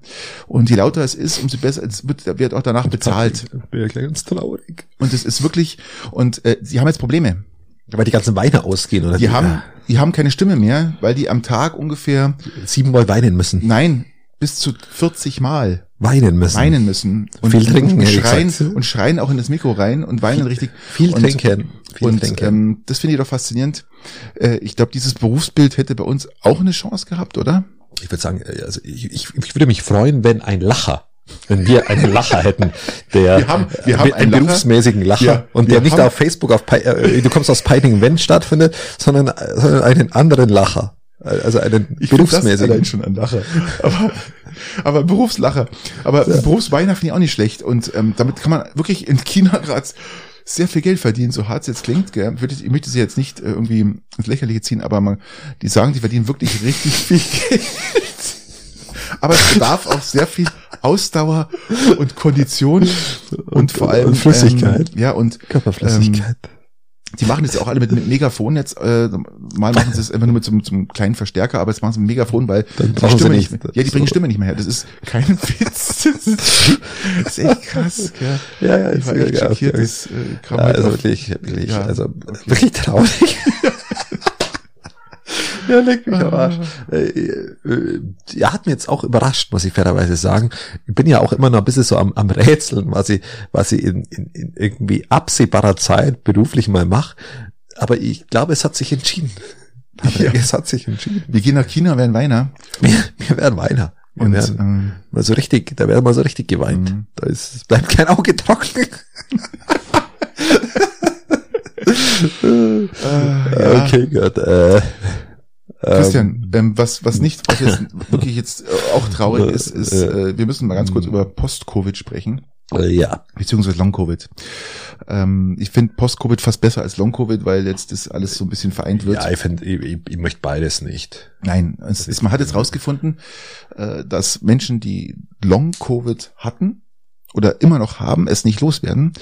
Und je lauter es ist, umso besser, es wird, wird auch danach bezahlt. Ich bin ja ganz traurig. Und es ist wirklich, und äh, sie haben jetzt Probleme. Weil die ganzen Weine ausgehen, oder? Die haben, die haben keine Stimme mehr, weil die am Tag ungefähr, siebenmal weinen müssen. nein, bis zu 40 Mal Weinen müssen. weinen müssen. Und, Viel trinken, und schreien, und schreien auch in das Mikro rein und weinen richtig. Viel und, trinken. Viel und trinken. ähm, das finde ich doch faszinierend. Äh, ich glaube, dieses Berufsbild hätte bei uns auch eine Chance gehabt, oder? ich würde sagen, äh, also ich, ich, ich würde mich freuen, wenn ein Lacher, wenn wir einen Lacher hätten, der Wir haben- wir haben einen einen Lacher. berufsmäßigen Lacher Ja, und der nicht auf Facebook auf äh, du kommst aus Peiting wenn stattfindet, sondern sondern einen anderen Lacher, also einen Ich das berufsmäßigen. allein schon ein Lacher. Aber, aber Berufslacher. Aber Berufsweiner finde ich auch nicht schlecht. Und ähm, damit kann man wirklich in China gerade sehr viel Geld verdienen, so hart es jetzt klingt. Gell? Ich möchte sie jetzt nicht äh, irgendwie ins Lächerliche ziehen, aber man, die sagen, die verdienen wirklich richtig viel Geld. Aber es bedarf auch sehr viel Ausdauer und Kondition und, vor allem und Flüssigkeit. Ähm, ja und Körperflüssigkeit. die machen das ja auch alle mit, mit Megafon jetzt. Äh, mal machen sie es einfach nur mit so, einem- so einem kleinen Verstärker, aber jetzt machen sie mit Megafon, weil Dann die Stimme nicht. nicht mehr. Ja, die bringen So. Stimme nicht mehr her. Das ist kein Witz. Das ist, das ist echt krass. Gell? Ja, ja, ich war echt ja, schockiert. ja. Das äh, Ja, halt also wirklich, wirklich, Ja, also okay. wirklich traurig. ja, leck mich am Arsch. Äh, äh, Er hat mir jetzt auch überrascht, muss ich fairerweise sagen. Ich bin ja auch immer noch ein bisschen so am, am Rätseln, was ich, was ich in, in, in irgendwie absehbarer Zeit beruflich mal mache. Aber ich glaube, es hat sich entschieden. Ja. Es hat sich entschieden. Wir gehen nach China, werden Weiner. Wir, wir werden Weiner. Wir Und werden ähm, mal so richtig, da werden wir so richtig geweint. Mhm. Da ist, es bleibt kein Auge trocken. ja. Okay, gut. Äh, Christian, ähm, was, was nicht, was jetzt wirklich jetzt äh, auch traurig ist, ist, äh, wir müssen mal ganz kurz über Post-Covid sprechen. äh, ja. Beziehungsweise Long-Covid. Ähm, ich finde Post-Covid fast besser als Long-Covid, weil jetzt das alles so ein bisschen vereint wird. Ja, ich, find, ich, ich, ich möchte beides nicht. Nein, es ist, man hat jetzt rausgefunden, äh, dass Menschen, die Long-Covid hatten oder immer noch haben, es nicht loswerden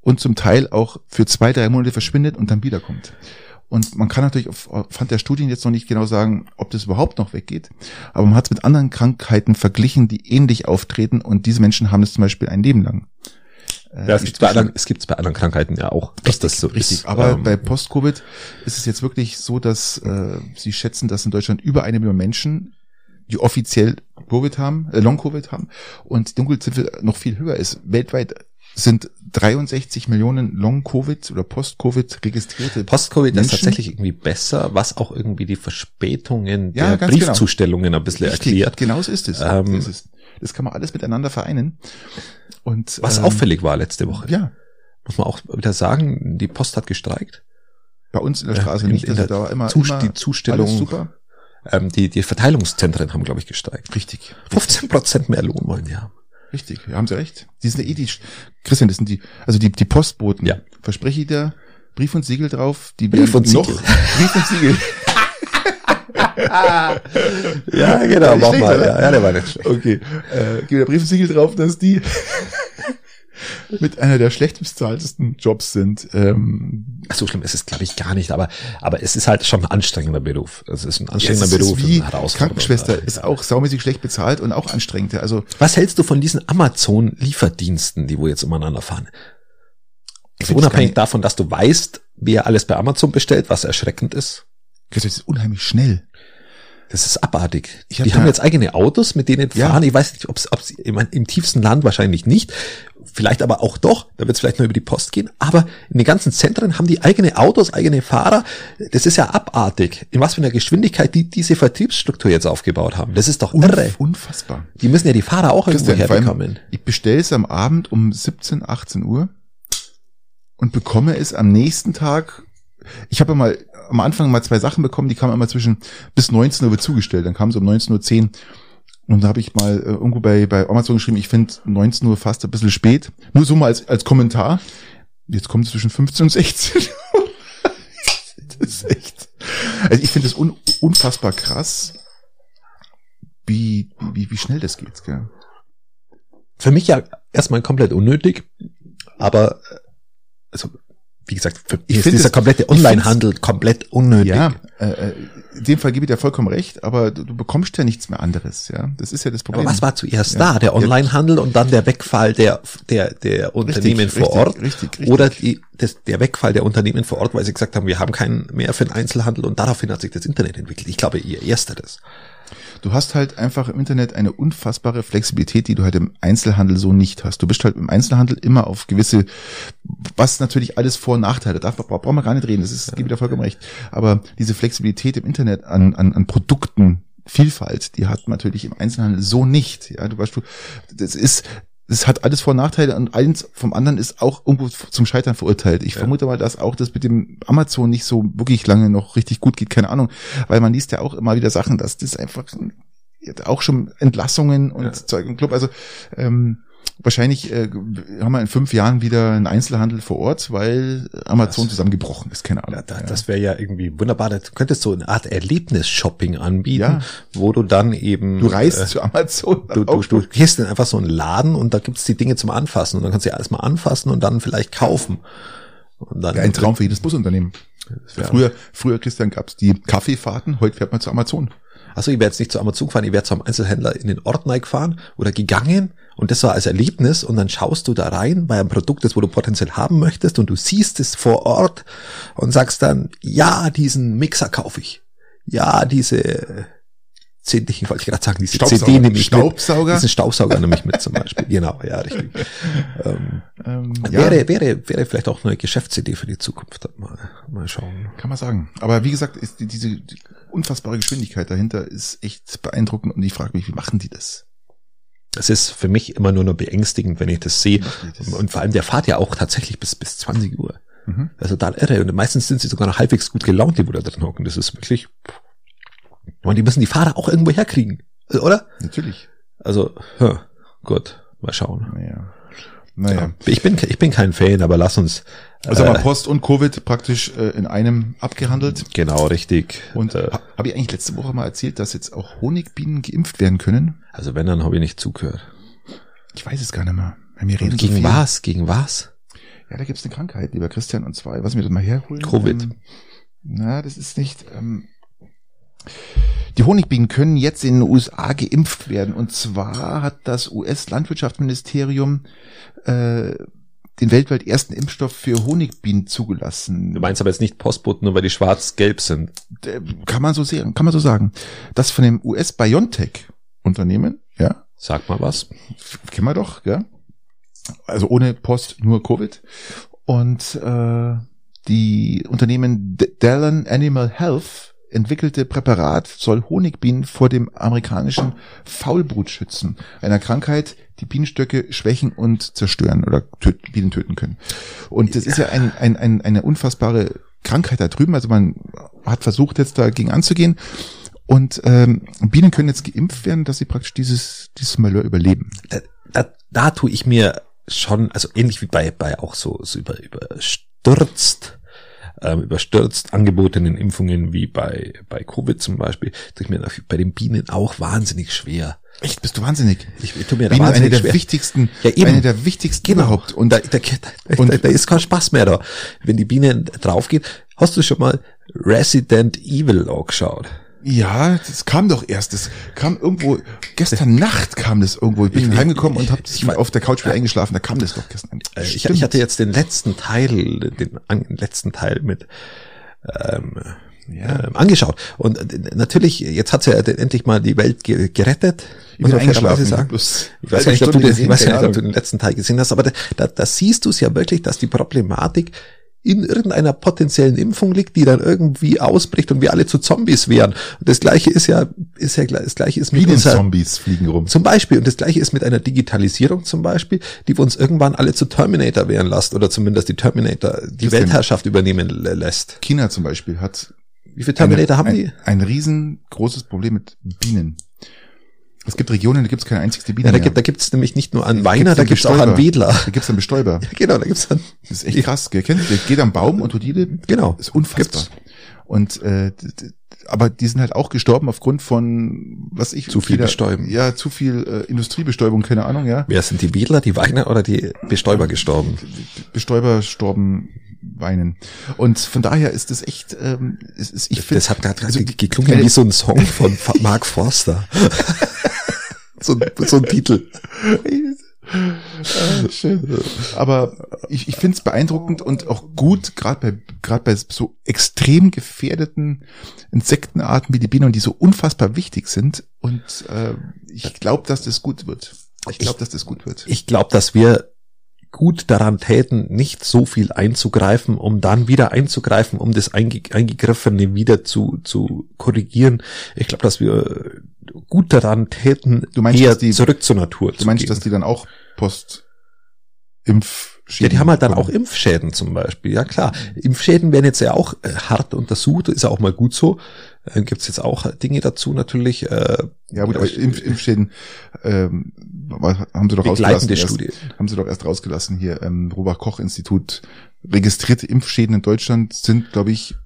und zum Teil auch für zwei, drei Monate verschwindet und dann wiederkommt. Und man kann natürlich aufgrund der Studien jetzt noch nicht genau sagen, ob das überhaupt noch weggeht. Aber man hat es mit anderen Krankheiten verglichen, die ähnlich auftreten und diese Menschen haben es zum Beispiel ein Leben lang. Äh, Ja, es gibt bei anderen, es gibt's bei anderen Krankheiten ja auch, dass das so Richtig, ist. aber Ähm, bei Post-Covid ist es jetzt wirklich so, dass äh, sie schätzen, dass in Deutschland über eine Million Menschen, die offiziell Covid haben, äh, Long-Covid haben und die Dunkelziffer noch viel höher ist. Weltweit sind 63 Millionen Long-Covid oder Post-Covid registrierte Post-Covid ist tatsächlich irgendwie besser, was auch irgendwie die Verspätungen Ja, der genau. Briefzustellungen ein bisschen Richtig, erklärt. Genau so ist es. Ähm, so ist. Das kann man alles miteinander vereinen. Und Was ähm, auffällig war letzte Woche. Ja, Muss man auch wieder sagen, die Post hat gestreikt. bei uns in der Ja, Straße in- nicht. Also da war immer, Zus- immer die Zustellung- super. Ähm, die, die Verteilungszentren haben, glaube ich, gestreikt. Richtig. 15 Prozent mehr Lohn wollen die haben. Richtig, haben Sie recht. Die sind eh die, Christian, das sind die, also die, die Postboten. Ja. Verspreche ich dir, Brief und Siegel drauf, die Brief werden und noch, Siegel. Brief und Siegel. Ja, genau, mach mal. Ja, ja, der war nicht schlecht. Okay, äh, gib der Brief und Siegel drauf, dass die mit einer der schlecht bezahltesten Jobs sind. Ähm, So schlimm ist es, glaube ich, gar nicht, aber, aber es ist halt schon ein anstrengender Beruf. Es ist ein anstrengender ist Beruf. wie. Krankenschwester, ist auch saumäßig schlecht bezahlt und auch anstrengend. Also Was hältst du von diesen Amazon-Lieferdiensten, die wo jetzt umeinander fahren? Also unabhängig davon, dass du weißt, wer alles bei Amazon bestellt, was erschreckend ist. Das ist unheimlich schnell. Das ist abartig. Hab die haben jetzt eigene Autos, mit denen Ja. fahren. Ich weiß nicht, ob es im tiefsten Land wahrscheinlich nicht. Vielleicht aber auch doch. Da wird es vielleicht nur über die Post gehen. Aber in den ganzen Zentren haben die eigene Autos, eigene Fahrer. Das ist ja abartig. In was für einer Geschwindigkeit die diese Vertriebsstruktur jetzt aufgebaut haben. Das ist doch irre. Unf unfassbar. Die müssen ja die Fahrer auch irgendwo Christian, herbekommen. ich bestelle es am Abend um 17, 18 Uhr und bekomme es am nächsten Tag. Ich habe ja mal am Anfang mal zwei Sachen bekommen, die kamen immer zwischen bis 19 Uhr zugestellt, dann kamen sie um 19.10 Uhr und da habe ich mal äh, irgendwo bei, bei Amazon geschrieben, ich finde 19 Uhr fast ein bisschen spät. Nur so mal als, als Kommentar. Jetzt kommt es zwischen 15 und 16 Uhr. das ist echt. Also ich finde es un, unfassbar krass, wie, wie, wie schnell das geht. Gell? Für mich ja erstmal komplett unnötig. Aber, äh, also, wie gesagt, für Ich ist dieser es- komplette Online-Handel komplett unnötig. Ja, äh, äh, in dem Fall gebe ich dir vollkommen recht, aber du, du bekommst ja nichts mehr anderes, ja. Das ist ja das Problem. Aber was war zuerst Ja. da? Der Onlinehandel und dann der Wegfall der, der, der Unternehmen vor richtig, Ort? richtig, richtig. Oder die, das, der Wegfall der Unternehmen vor Ort, weil sie gesagt haben, wir haben keinen mehr für den Einzelhandel und daraufhin hat sich das Internet entwickelt. Ich glaube, ihr ersteres. Du hast halt einfach im Internet eine unfassbare Flexibilität, die du halt im Einzelhandel so nicht hast. Du bist halt im Einzelhandel immer auf gewisse, was natürlich alles Vor- und Nachteile, darf, brauchen wir gar nicht reden, das ist, gebe ich dir vollkommen recht. Aber diese Flexibilität im Internet an, an, an Produkten, Vielfalt, die hat man natürlich im Einzelhandel so nicht. Ja, du weißt, du, das ist, das hat alles Vor- und Nachteile und eins vom anderen ist auch irgendwo zum Scheitern verurteilt. Ich vermute mal, dass auch das mit dem Amazon nicht so wirklich lange noch richtig gut geht, keine Ahnung, weil man liest ja auch immer wieder Sachen, dass das einfach auch schon Entlassungen und Ja. Zeug und Club. Also ähm, wahrscheinlich äh, haben wir in fünf Jahren wieder einen Einzelhandel vor Ort, weil Amazon Das- zusammengebrochen ist, keine Ahnung. Ja, da, Das wäre ja irgendwie wunderbar. Du könntest so eine Art Erlebnis-Shopping anbieten, Ja. wo du dann eben Du reist äh, zu Amazon. Du, du, du gehst in einfach so einen Laden und da gibt's die Dinge zum Anfassen und dann kannst du ja alles mal anfassen und dann vielleicht kaufen. Und dann ein Traum für jedes Busunternehmen. Ja. Früher, früher, Christian, gab's die Kaffeefahrten, heute fährt man zu Amazon. Also ich wäre jetzt nicht zu Amazon gefahren, ich wäre zum Einzelhändler in den Ort gefahren oder gegangen und das war als Erlebnis und dann schaust du da rein bei einem Produkt, das wo du potenziell haben möchtest und du siehst es vor Ort und sagst dann, ja, diesen Mixer kaufe ich. Ja, diese CD, ich wollte gerade sagen, diese Staubsauger. CD nehme ich Staubsauger? mit. Diesen Staubsauger nehme ich mit zum Beispiel. Genau, ja, richtig. Ähm, Ähm, Wäre, wäre, wäre vielleicht auch eine Geschäftsidee für die Zukunft. Mal, mal schauen. Kann man sagen. Aber wie gesagt, ist die, diese die unfassbare Geschwindigkeit dahinter ist echt beeindruckend und ich frage mich, wie machen die das? Es ist für mich immer nur noch beängstigend, wenn ich das sehe. Und vor allem, der fahrt ja auch tatsächlich bis, bis 20 Uhr. Mhm. Also total irre. Und meistens sind sie sogar noch halbwegs gut gelaunt, die wo da drin hocken. Das ist wirklich, und die müssen die Fahrer auch irgendwo herkriegen, oder? Natürlich. Also, ja, gut, mal schauen. Naja. Naja. Ja, ich bin, ich bin kein Fan, aber lass uns. Also haben wir Post und Covid praktisch äh, in einem abgehandelt. Genau, richtig. Und äh, habe ich eigentlich letzte Woche mal erzählt, dass jetzt auch Honigbienen geimpft werden können? Also wenn, dann habe ich nicht zugehört. Ich weiß es gar nicht mehr. Wir reden und gegen so was? Gegen was? Ja, da gibt's eine Krankheit, lieber Christian, und zwar, was mir das mal herholen. Covid. Ähm, na, das ist nicht. Ähm, die Honigbienen können jetzt in den USA geimpft werden. Und zwar hat das US-Landwirtschaftsministerium äh, den weltweit ersten Impfstoff für Honigbienen zugelassen. Du meinst aber jetzt nicht Postboten, nur weil die schwarz-gelb sind. Kann man so sehen, kann man so sagen. Das von dem US-BioNTech-Unternehmen, ja. Sag mal was. Kennen wir doch, ja. Also ohne Post, nur Covid. Und äh, die Unternehmen Dallon Animal Health entwickelte Präparat soll Honigbienen vor dem amerikanischen Faulbrut schützen, einer Krankheit, die Bienenstöcke schwächen und zerstören oder töt Bienen töten können. Und das ist ja ein, ein, ein, eine unfassbare Krankheit da drüben. Also man hat versucht jetzt dagegen anzugehen. Und ähm, Bienen können jetzt geimpft werden, dass sie praktisch dieses, dieses Malheur überleben. Da, da, da tue ich mir schon, also ähnlich wie bei, bei auch so, so über, überstürzt ähm, überstürzt angebotenen Impfungen wie bei, bei Covid zum Beispiel, tue ich mir bei den Bienen auch wahnsinnig schwer. Echt, bist du wahnsinnig? Ich, ich tue mir da Bienen eine der wichtigsten, ja, eben. eine der wichtigsten genau. überhaupt. Und da, da, da, und da, da ist kein Spaß mehr da. Wenn die Biene draufgeht, hast du schon mal Resident Evil angeschaut? Ja, das kam doch erst. Das kam irgendwo, gestern Nacht kam das irgendwo. Ich bin ich, heimgekommen ich, und habe ich, auf der Couch wieder eingeschlafen. Da kam das doch gestern. Äh, ich, ich, hatte jetzt den letzten Teil, den, den letzten Teil mit ähm, ja. ähm, angeschaut. Und äh, natürlich, jetzt hat's ja endlich mal die Welt gerettet. Ich bin eingeschlafen. Sagen. Ich weiß nicht, ob du, den, ich weiß nicht, ob du den letzten Teil gesehen hast, aber da, da, da siehst du es ja wirklich, dass die Problematik in irgendeiner potenziellen Impfung liegt, die dann irgendwie ausbricht und wir alle zu Zombies wären. Und das gleiche ist ja, ist ja, das gleiche ist mit unserer, Zombies fliegen rum. Zum Beispiel. Und das gleiche ist mit einer Digitalisierung zum Beispiel, die wir uns irgendwann alle zu Terminator werden lässt oder zumindest die Terminator die das Weltherrschaft übernehmen lässt. China zum Beispiel hat wie viele Terminator eine, haben die? Ein, ein riesengroßes Problem mit Bienen. Es gibt Regionen, da gibt es keine einzige Biene ja, da gibt da gibt's nämlich nicht nur an Weiner, da gibt's auch an Wedler. Da gibt's einen Bestäuber. Ja, genau, da gibt's dann. Das ist echt krass, gell? Kennt, der geht am Baum und tut jede. Genau. ist unfassbar. Gibt's. Und äh, aber die sind halt auch gestorben aufgrund von was ich zu viel wieder, Bestäuben. Ja, zu viel äh, Industriebestäubung, keine Ahnung, ja. Wer sind die Wedler, die Weiner oder die Bestäuber gestorben? Bestäuber storben weinen. Und von daher ist das echt, ähm, ist, ist, ich finde. Das hat gerade also, geklungen wie so ein Song von Mark Forster. so, so ein Titel. ah, schön. Aber ich, ich finde es beeindruckend und auch gut, gerade bei gerade bei so extrem gefährdeten Insektenarten wie die Bienen, die so unfassbar wichtig sind. Und äh, ich glaube, dass das gut wird. Ich glaube, dass das gut wird. Ich glaube, dass wir gut daran täten, nicht so viel einzugreifen, um dann wieder einzugreifen, um das Eingegriffene wieder zu, zu korrigieren. Ich glaube, dass wir gut daran täten, du meinst, eher die, zurück zur Natur Du meinst, gehen. dass die dann auch Post-Impf ja, die haben halt dann auch Impfschäden zum Beispiel. Ja klar, Impfschäden werden jetzt ja auch äh, hart untersucht, ist ja auch mal gut so. Äh, Gibt es jetzt auch Dinge dazu natürlich. Äh, ja gut, aber Impf Impfschäden ähm, haben sie doch rausgelassen. Erst, Studie. Haben sie doch erst rausgelassen hier. Ähm, Robert Koch Institut registrierte Impfschäden in Deutschland sind, glaube ich,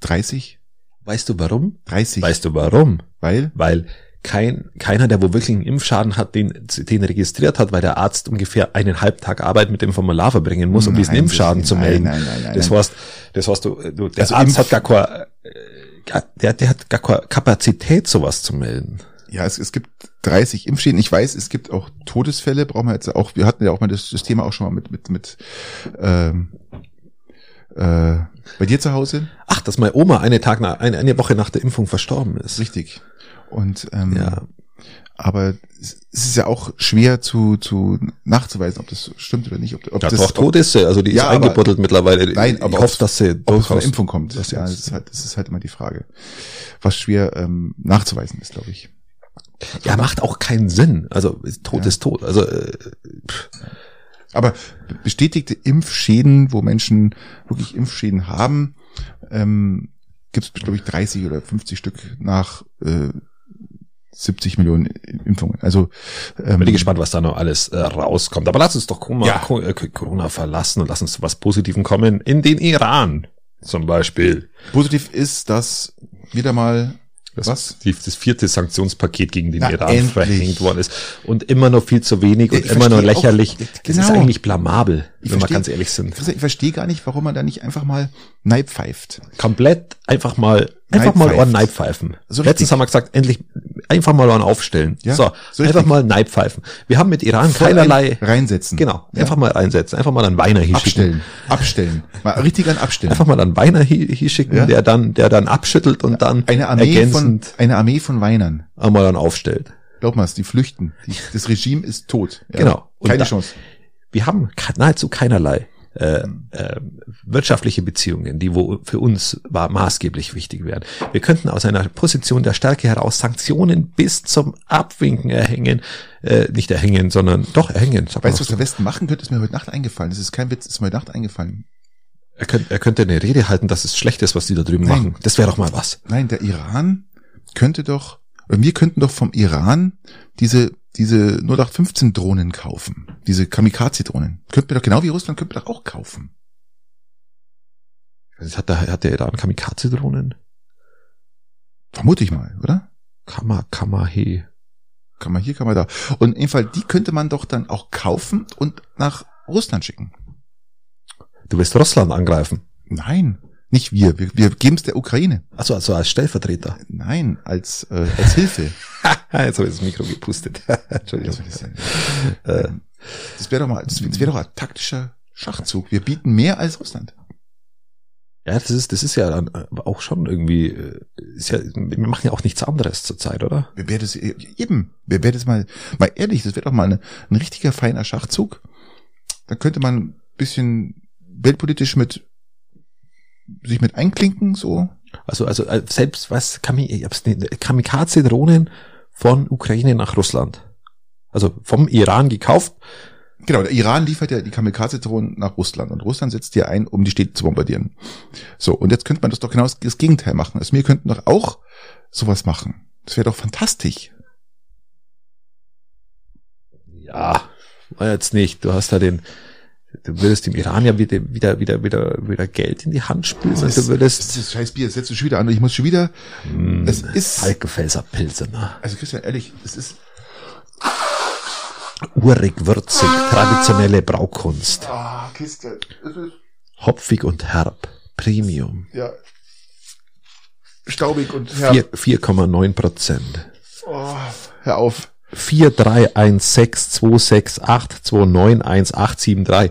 30. Weißt du warum? 30. Weißt du warum? Weil? Weil kein, keiner, der wo wirklich einen Impfschaden hat, den, den registriert hat, weil der Arzt ungefähr einen halben Tag Arbeit mit dem Formular verbringen muss, um nein, diesen Impfschaden zu melden. Nein, nein, nein, das heißt, das heißt, du, du der also Arzt hat gar keine, äh, der, der hat gar keine Kapazität, sowas zu melden. Ja, es, es gibt 30 Impfschäden. Ich weiß, es gibt auch Todesfälle, brauchen wir jetzt auch, wir hatten ja auch mal das, das Thema auch schon mal mit, mit, mit, ähm, äh, bei dir zu Hause? Ach, dass meine Oma eine Tag nach, eine, eine Woche nach der Impfung verstorben ist. Richtig. Und ähm, ja. aber es ist ja auch schwer zu, zu nachzuweisen, ob das stimmt oder nicht. Ob, ob ja, das doch, tot ist sie, also die ja, ist eingebuddelt mittlerweile. Nein, aber ich hoffe, dass sie ob es von der Impfung kommt. Das, ja, das ist halt, das ist halt immer die Frage. Was schwer ähm, nachzuweisen ist, glaube ich. Ja, macht auch keinen Sinn. Also tot ja. ist tot. Also äh, pff. Aber bestätigte Impfschäden, wo Menschen wirklich Impfschäden haben, ähm, gibt es, glaube ich, 30 oder 50 Stück nach äh, 70 Millionen Impfungen. Also ähm, bin ich gespannt, was da noch alles äh, rauskommt. Aber lass uns doch Corona, ja. Äh, Corona verlassen und lass uns zu was Positivem kommen. In den Iran zum Beispiel. Positiv ist, dass wieder mal das, Was? Die, das vierte Sanktionspaket gegen den Na, Iran endlich. verhängt worden ist. Und immer noch viel zu wenig und ich immer noch lächerlich. Auch, genau. Das ist eigentlich blamabel, ich wenn wir ganz ehrlich sind. Ich verstehe gar nicht, warum man da nicht einfach mal Neid pfeift. Komplett einfach mal Einfach mal Ohren Neid pfeifen. So Letztens haben wir gesagt, endlich einfach mal Ohren aufstellen. Ja, so, so einfach mal Neid pfeifen. Wir haben mit Iran Voll keinerlei reinsetzen. Genau, ja. einfach mal reinsetzen, einfach mal einen Weiner hier abstellen, schicken. Abstellen, mal richtig an abstellen. Einfach mal einen Weiner hier, hier schicken, ja. der dann der dann abschüttelt und dann eine Armee ergänzend von eine Armee von Weinern einmal dann aufstellt. Glaub mal, die flüchten. Die, das Regime ist tot. Ja. Genau. Und Keine da, Chance. Wir haben nahezu keinerlei äh, äh, wirtschaftliche Beziehungen, die wo für uns war maßgeblich wichtig wären. Wir könnten aus einer Position der Stärke heraus Sanktionen bis zum Abwinken erhängen, äh, nicht erhängen, sondern doch erhängen. Weißt du, was der Westen machen könnte, ist mir heute Nacht eingefallen. Das ist kein Witz, ist mir heute Nacht eingefallen. Er könnte, er könnte eine Rede halten, dass es schlecht ist, was die da drüben Nein. machen. Das wäre doch mal was. Nein, der Iran könnte doch, wir könnten doch vom Iran diese diese 0815 Drohnen kaufen. Diese Kamikaze-Drohnen. Könnten wir doch genau wie Russland, könnten wir doch auch kaufen. Hat der, hat der Iran Kamikaze-Drohnen? Vermute ich mal, oder? Kammer, Kammer, Kann man hier, man da. Und Fall, die könnte man doch dann auch kaufen und nach Russland schicken. Du willst Russland angreifen? Nein. Nicht wir, wir, wir geben es der Ukraine. Also also als Stellvertreter? Nein, als äh, als Hilfe. Jetzt habe ich das Mikro gepustet. Entschuldigung. Das, äh, das wäre doch mal, das wäre doch ein taktischer Schachzug. Wir bieten mehr als Russland. Ja, das ist, das ist ja dann äh, auch schon irgendwie, ist ja, wir machen ja auch nichts anderes zurzeit, oder? Wer wäre das eben? Wer wäre das mal, mal ehrlich, das wäre doch mal eine, ein richtiger feiner Schachzug. Da könnte man ein bisschen weltpolitisch mit sich mit einklinken, so. Also, also äh, selbst was Kamikaze-Drohnen von Ukraine nach Russland. Also vom Iran gekauft. Genau, der Iran liefert ja die Kamikaze-Drohnen nach Russland und Russland setzt die ein, um die Städte zu bombardieren. So, und jetzt könnte man das doch genau das Gegenteil machen. Also wir könnten doch auch sowas machen. Das wäre doch fantastisch. Ja, jetzt nicht. Du hast da den, du würdest dem Iran ja wieder, wieder, wieder, wieder, wieder Geld in die Hand spielen. Das, du würdest, das ist scheiß Bier, das setzt du schon wieder an. Ich muss schon wieder, mm, es ist. Falkenfelser Pilze, ne? Also Christian, ehrlich, es ist, urig, würzig, traditionelle Braukunst. Ah, Kiste. Hopfig und herb. Premium. Ja. Staubig und herb. 4,9 Prozent. Oh, hör auf. 4316268291873.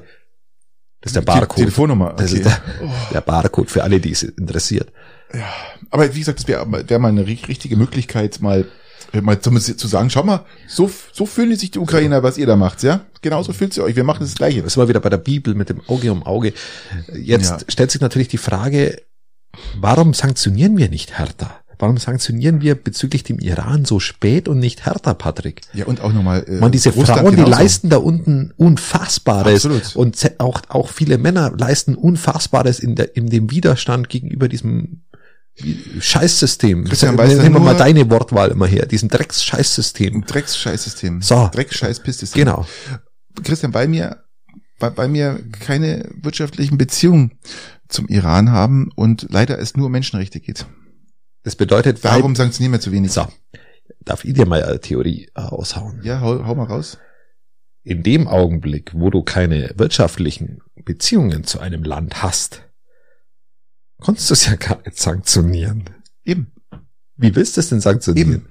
Das ist der Barcode. Telefonnummer. Okay. Das ist der, oh. der, Barcode für alle, die es interessiert. Ja, aber wie gesagt, das wäre wär mal eine richtige Möglichkeit, mal äh, mal zu, zu sagen, schau mal, so, so fühlen sich die Ukrainer, was ihr da macht, ja? Genauso fühlt ihr euch. Wir machen das Gleiche. Das war wieder bei der Bibel mit dem Auge um Auge. Jetzt ja. stellt sich natürlich die Frage, warum sanktionieren wir nicht härter? Warum sanktionieren wir bezüglich dem Iran so spät und nicht härter, Patrick? Ja, und auch nochmal. Äh, Man, diese Russland Frauen, genauso. die leisten da unten Unfassbares. Absolut. Und auch, auch viele Männer leisten Unfassbares in, der, in dem Widerstand gegenüber diesem Scheißsystem. Christian, weiß Nehmen wir mal deine Wortwahl immer her, diesem Drecks-Scheißsystem. Drecks-Scheißsystem. So. Drecks-Scheiß-Pisssystem. Genau. Christian, bei mir, bei, bei mir keine wirtschaftlichen Beziehungen zum Iran haben und leider es nur um Menschenrechte geht. Das bedeutet, warum sanktionieren wir zu wenig? So, darf ich dir mal eine Theorie aushauen? Ja, hau, hau mal raus. In dem Augenblick, wo du keine wirtschaftlichen Beziehungen zu einem Land hast, konntest du es ja gar nicht sanktionieren. Eben. Wie willst du es denn sanktionieren? Eben.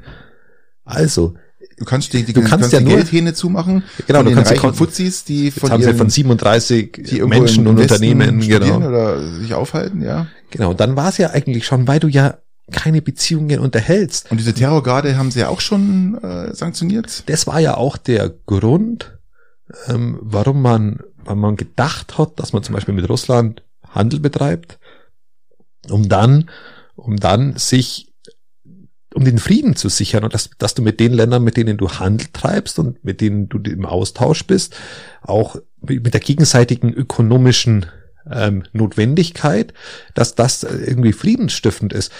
Also, Du kannst die, die, du kannst, kannst ja die Geldhähne zumachen. Genau, du kannst die Fuzis, die von haben ihren, sie von 37 die Menschen und Unternehmen genau. oder sich aufhalten, ja. Genau, dann war es ja eigentlich schon, weil du ja keine Beziehungen unterhältst. Und diese Terrorgarde haben sie ja auch schon äh, sanktioniert? Das war ja auch der Grund, ähm, warum man, weil man gedacht hat, dass man zum Beispiel mit Russland Handel betreibt, um dann, um dann sich um den Frieden zu sichern und dass, dass du mit den Ländern, mit denen du Handel treibst und mit denen du im Austausch bist, auch mit der gegenseitigen ökonomischen ähm, Notwendigkeit, dass das irgendwie friedensstiftend ist.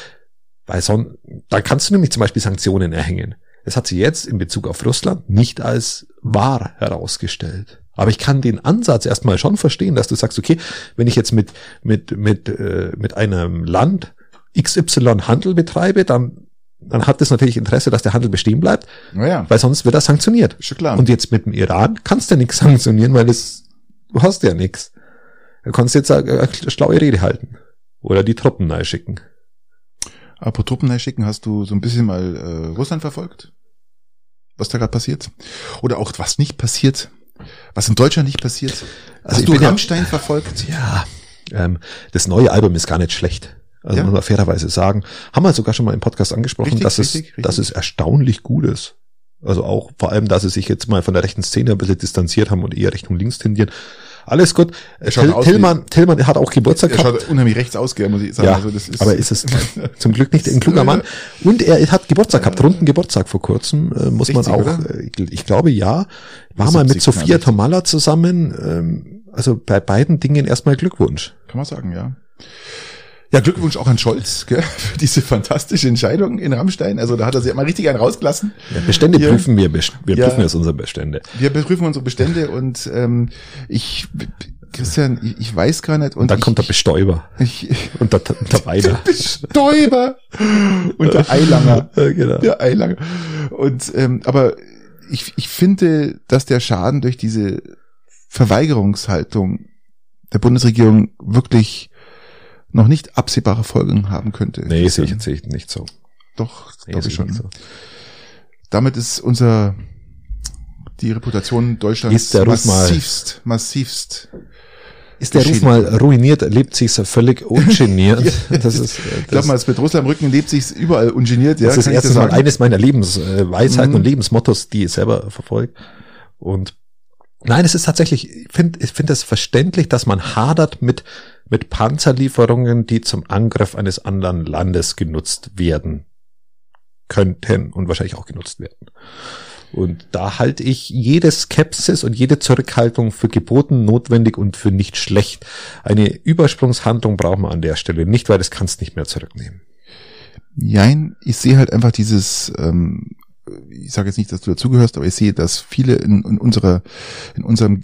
Weil sonst, dann kannst du nämlich zum Beispiel Sanktionen erhängen. Das hat sie jetzt in Bezug auf Russland nicht als wahr herausgestellt. Aber ich kann den Ansatz erstmal schon verstehen, dass du sagst, okay, wenn ich jetzt mit, mit, mit, äh, mit einem Land XY Handel betreibe, dann, dann hat es natürlich Interesse, dass der Handel bestehen bleibt, Naja, weil sonst wird er sanktioniert. schon klar. Und jetzt mit dem Iran kannst du ja nichts sanktionieren, weil es, du hast ja nichts. Du kannst jetzt eine, eine schlaue Rede halten. Oder die Truppen neu schicken. Apropos Truppen schicken, hast du so ein bisschen mal äh, Russland verfolgt? Was da gerade passiert? Oder auch was nicht passiert? Was in Deutschland nicht passiert? Also hast du bin ja- Rammstein verfolgt? Ja, ähm, das neue Album ist gar nicht schlecht. Also Ja. muss man fairerweise sagen. Haben wir sogar schon mal im Podcast angesprochen, Richtig, dass, richtig, es, richtig. dass es erstaunlich gut ist. Also auch vor allem, dass sie sich jetzt mal von der rechten Szene ein bisschen distanziert haben und eher Richtung links tendieren. Alles gut. Till, Tillmann, Tillmann hat auch Geburtstag Er gehabt. schaut unheimlich rechts aus, gell, muss ich sagen. Ja, also das ist, aber ist es zum Glück nicht ein kluger Mann. Und er hat Geburtstag gehabt, runden Geburtstag vor kurzem, äh, muss 60, man auch, äh, ich, ich glaube ja, war mal mit 70, Sophia 60. Tomalla zusammen, ähm, also bei beiden Dingen erstmal Glückwunsch. Kann man sagen, ja. Ja, Glückwunsch auch an Scholz, gell, für diese fantastische Entscheidung in Rammstein. Also da hat er sich mal richtig einen rausgelassen. Ja, Bestände Hier. prüfen wir, wir Ja. prüfen jetzt unsere Bestände. Wir prüfen unsere Bestände und ähm, ich, Christian, ich, ich weiß gar nicht. Und, Und dann ich, kommt der Bestäuber ich, und der, der Weiler. Bestäuber und der Eilanger. Ja, genau. Der Eilanger. Und ähm, aber ich, ich finde, dass der Schaden durch diese Verweigerungshaltung der Bundesregierung wirklich noch nicht absehbare Folgen haben könnte. Nee, sehe ich, sehe ich nicht so. Doch, Nee, glaube ich schon. so. Damit ist unser die Reputation Deutschlands Ist der Ruf mal- massivst, massivst. Ist der Ruf mal ruiniert, lebt sich so völlig ungeniert. Das ist, äh, Ich glaube mal, es mit Russland im Rücken lebt sich überall ungeniert. Ja, das ist erstes Mal eines meiner Lebensweisheiten Mhm. und Lebensmottos, die ich selber verfolge. Und nein, es ist tatsächlich, ich finde ich finde es verständlich, dass man hadert mit, mit Panzerlieferungen, die zum Angriff eines anderen Landes genutzt werden könnten und wahrscheinlich auch genutzt werden. Und da halte ich jede Skepsis und jede Zurückhaltung für geboten, notwendig und für nicht schlecht. Eine Übersprungshandlung braucht man an der Stelle nicht, weil das kannst nicht mehr zurücknehmen. Jein, ich sehe halt einfach dieses, ähm, ich sage jetzt nicht, dass du dazugehörst, aber ich sehe, dass viele in, in unserer, in unserem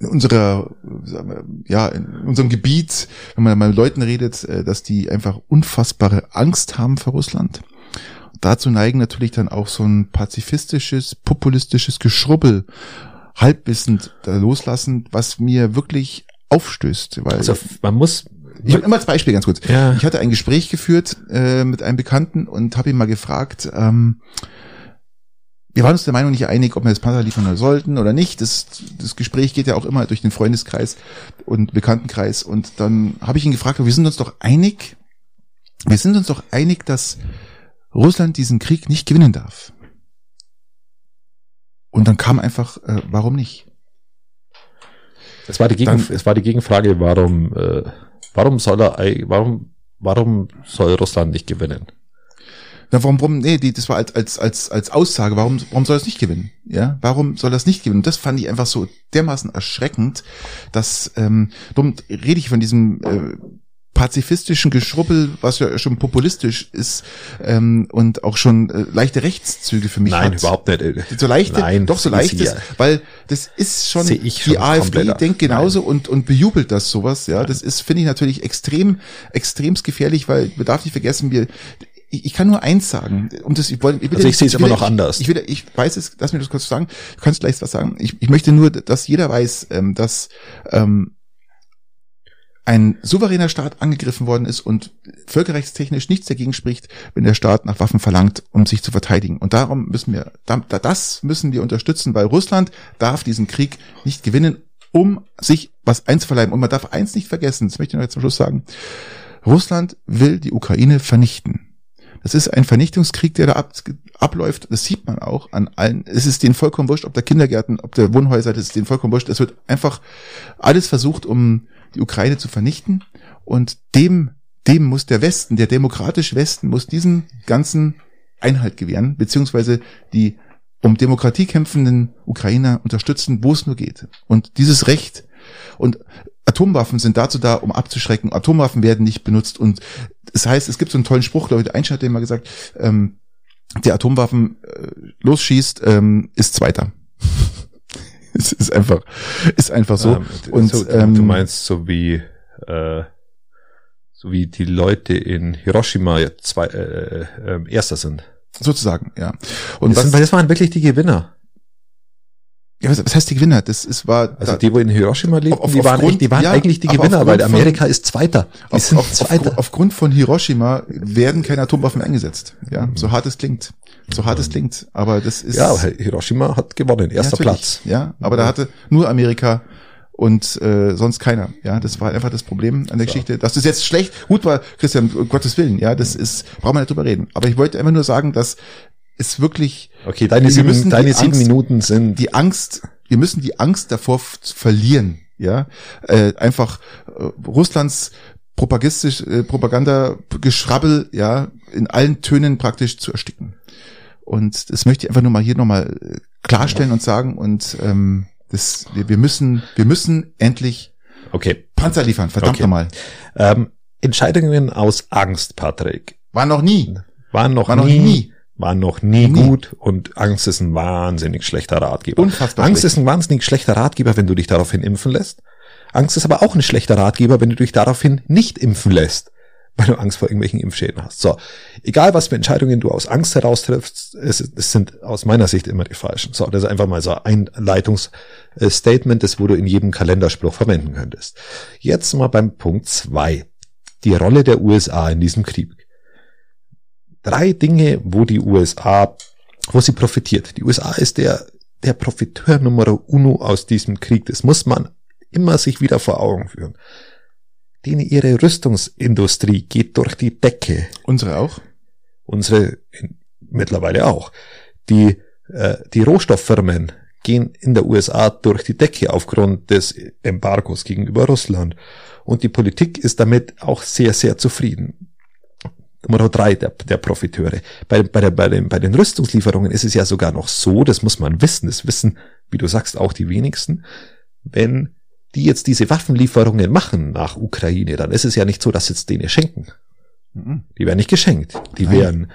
in unserer, wir, ja, in unserem Gebiet, wenn man mit Leuten redet, äh, dass die einfach unfassbare Angst haben vor Russland. Dazu neigen natürlich dann auch so ein pazifistisches, populistisches Geschrubbel halbwissend da loslassen, was mir wirklich aufstößt. Weil Also man muss, ich immer als Beispiel ganz kurz. Ja. Ich hatte ein Gespräch geführt äh, mit einem Bekannten und habe ihn mal gefragt, ähm, wir waren uns der Meinung nicht einig, ob wir das Panzer liefern sollten oder nicht. Das, das Gespräch geht ja auch immer durch den Freundeskreis und Bekanntenkreis. Und dann habe ich ihn gefragt, wir sind uns doch einig, wir sind uns doch einig, dass Russland diesen Krieg nicht gewinnen darf. Und dann kam einfach, äh, warum nicht? Es war die, Gegen, Dann- es war die Gegenfrage, warum, äh, warum soll er, warum, warum soll Russland nicht gewinnen? Na, warum, warum, nee, die, das war als, als, als, als Aussage, warum, warum soll es nicht gewinnen? Ja, warum soll das nicht gewinnen? Das fand ich einfach so dermaßen erschreckend, dass, ähm, darum rede ich von diesem, äh, pazifistischen Geschrubbel, was ja schon populistisch ist, ähm, und auch schon äh, leichte Rechtszüge für mich Nein, hat. überhaupt nicht. So leichte, Nein, doch so leichtes, ja- weil das ist schon, schon die AfD denkt genauso und, und bejubelt das sowas, ja. Das ist, finde ich natürlich extrem, extremst gefährlich, weil man darf nicht vergessen, wir, ich, ich kann nur eins sagen, und das, ich wollte, ich will Also ich sehe es immer noch anders. Ich, will, ich weiß es, lass mir das kurz sagen, du kannst gleich was sagen. Ich, ich möchte nur, dass jeder weiß, ähm, dass, ähm, ein souveräner Staat angegriffen worden ist und völkerrechtstechnisch nichts dagegen spricht, wenn der Staat nach Waffen verlangt, um sich zu verteidigen. Und darum müssen wir, da- da- das müssen wir unterstützen, weil Russland darf diesen Krieg nicht gewinnen, um sich was einzuverleiben. Und man darf eins nicht vergessen, das möchte ich noch jetzt zum Schluss sagen. Russland will die Ukraine vernichten. Das ist ein Vernichtungskrieg, der da ab, abläuft. Das sieht man auch an allen. Es ist denen vollkommen wurscht, ob der Kindergärten, ob der Wohnhäuser, das ist denen vollkommen wurscht. Es wird einfach alles versucht, um die Ukraine zu vernichten. Und dem, dem muss der Westen, der demokratische Westen, muss diesem ganzen Einhalt gewähren, beziehungsweise die um Demokratie kämpfenden Ukrainer unterstützen, wo es nur geht. Und dieses Recht und Atomwaffen sind dazu da, um abzuschrecken. Atomwaffen werden nicht benutzt. Und das heißt, es gibt so einen tollen Spruch, glaube ich, Einstein hat mal gesagt, ähm, der Atomwaffen äh, losschießt, ähm, ist Zweiter. es ist einfach, ist einfach so. Ähm, und so, ähm, du meinst so wie äh, so wie die Leute in Hiroshima zwei äh, äh, erster sind. sozusagen, ja. Und das, was, sind, das waren wirklich die Gewinner. ja, was, was heißt die Gewinner? Das ist war Also da, die, wo in Hiroshima lebten, Auf- die waren, echt, die waren ja, eigentlich die Gewinner, weil von- Amerika ist Zweiter. Auf, sind auf, Zweiter. auf, aufgrund von Hiroshima werden keine Atomwaffen eingesetzt. Ja, so hart es klingt. So hart es klingt. Aber das ist ja, Hiroshima hat gewonnen, erster Ja. Platz. Ja, aber da hatte nur Amerika und äh, sonst keiner. Ja, das war einfach das Problem an der Geschichte. Dass das jetzt schlecht, gut war, Christian, um Gottes Willen, ja, das ist, brauchen wir nicht drüber reden. Aber ich wollte einfach nur sagen, dass es wirklich Okay, deine Wir sieben, deine sieben Angst- Minuten sind die Angst, wir müssen die Angst davor verlieren, ja, äh, einfach äh, Russlands propagistisch, äh, Propagandageschrabbel, ja, in allen Tönen praktisch zu ersticken. Und das möchte ich einfach nur mal hier nochmal äh, klarstellen und sagen und ähm, das, wir, müssen, wir müssen endlich okay. Panzer liefern, verdammt Okay. nochmal. Ähm, Entscheidungen aus Angst, Patrick, War noch nie. waren noch War noch nie, nie. waren noch nie, Nie. gut und Angst ist ein wahnsinnig schlechter Ratgeber. Unfassbar Angst schlecht. ist ein wahnsinnig schlechter Ratgeber, wenn du dich daraufhin impfen lässt. Angst ist aber auch ein schlechter Ratgeber, wenn du dich daraufhin nicht impfen lässt, weil du Angst vor irgendwelchen Impfschäden hast. So, egal was für Entscheidungen du aus Angst heraus triffst, es, es sind aus meiner Sicht immer die falschen. So, das ist einfach mal so ein Einleitungsstatement, das wo du in jedem Kalenderspruch verwenden könntest. Jetzt mal beim Punkt zwei: Die Rolle der USA in diesem Krieg. Drei Dinge, wo die USA, wo sie profitiert. Die USA ist der der Profiteur Nummer uno aus diesem Krieg. Das muss man immer sich wieder vor Augen führen. Denen ihre Rüstungsindustrie geht durch die Decke. Unsere auch? Unsere mittlerweile auch. Die, äh, die Rohstofffirmen gehen in der USA durch die Decke aufgrund des Embargos gegenüber Russland. Und die Politik ist damit auch sehr, sehr zufrieden. Nummer drei der, der Profiteure. Bei, bei, der, bei, den, bei den Rüstungslieferungen ist es ja sogar noch so, das muss man wissen, das wissen, wie du sagst, auch die wenigsten, wenn die jetzt diese Waffenlieferungen machen nach Ukraine, dann ist es ja nicht so, dass jetzt denen schenken. Mhm. Die werden nicht geschenkt. Die Nein. werden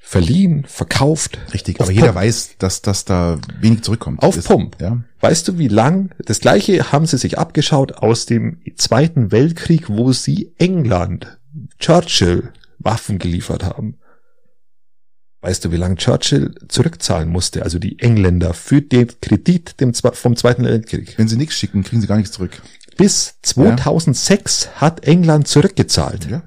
verliehen, verkauft. Richtig, aber jeder Pump. weiß, dass, dass da wenig zurückkommt. Auf Das- Pump. Ja. Weißt du, wie lang? Das gleiche haben sie sich abgeschaut aus dem Zweiten Weltkrieg, wo sie England, Churchill Waffen geliefert haben. Weißt du, wie lange Churchill zurückzahlen musste, also die Engländer, für den Kredit vom Zweiten Weltkrieg? Wenn sie nichts schicken, kriegen sie gar nichts zurück. Bis 2006 hat England zurückgezahlt. Ja.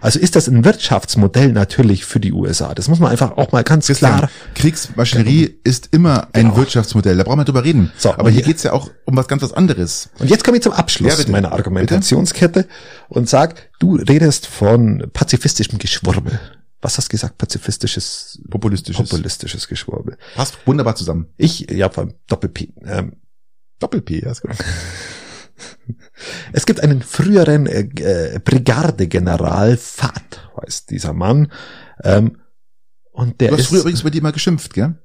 Also ist das ein Wirtschaftsmodell natürlich für die USA. Das muss man einfach auch mal ganz Christian, klar. Kriegsmaschinerie ist immer ein Genau. Wirtschaftsmodell. Da brauchen wir drüber reden. So, Aber hier geht's ja auch um was ganz was anderes. Und jetzt komme ich zum Abschluss Ja, bitte. meiner Argumentationskette und sag, du redest von pazifistischem Geschwurbel. Was hast du gesagt? Pazifistisches, Populistisches. populistisches Geschwurbel. Passt wunderbar zusammen. Ich, ja, von Doppel-P. Ähm, Doppel-P, ja, ist gut. es gibt einen früheren äh, äh, Brigadegeneral, Fat, heißt dieser Mann. Ähm, und der Du hast ist, früher übrigens über die mal geschimpft, gell?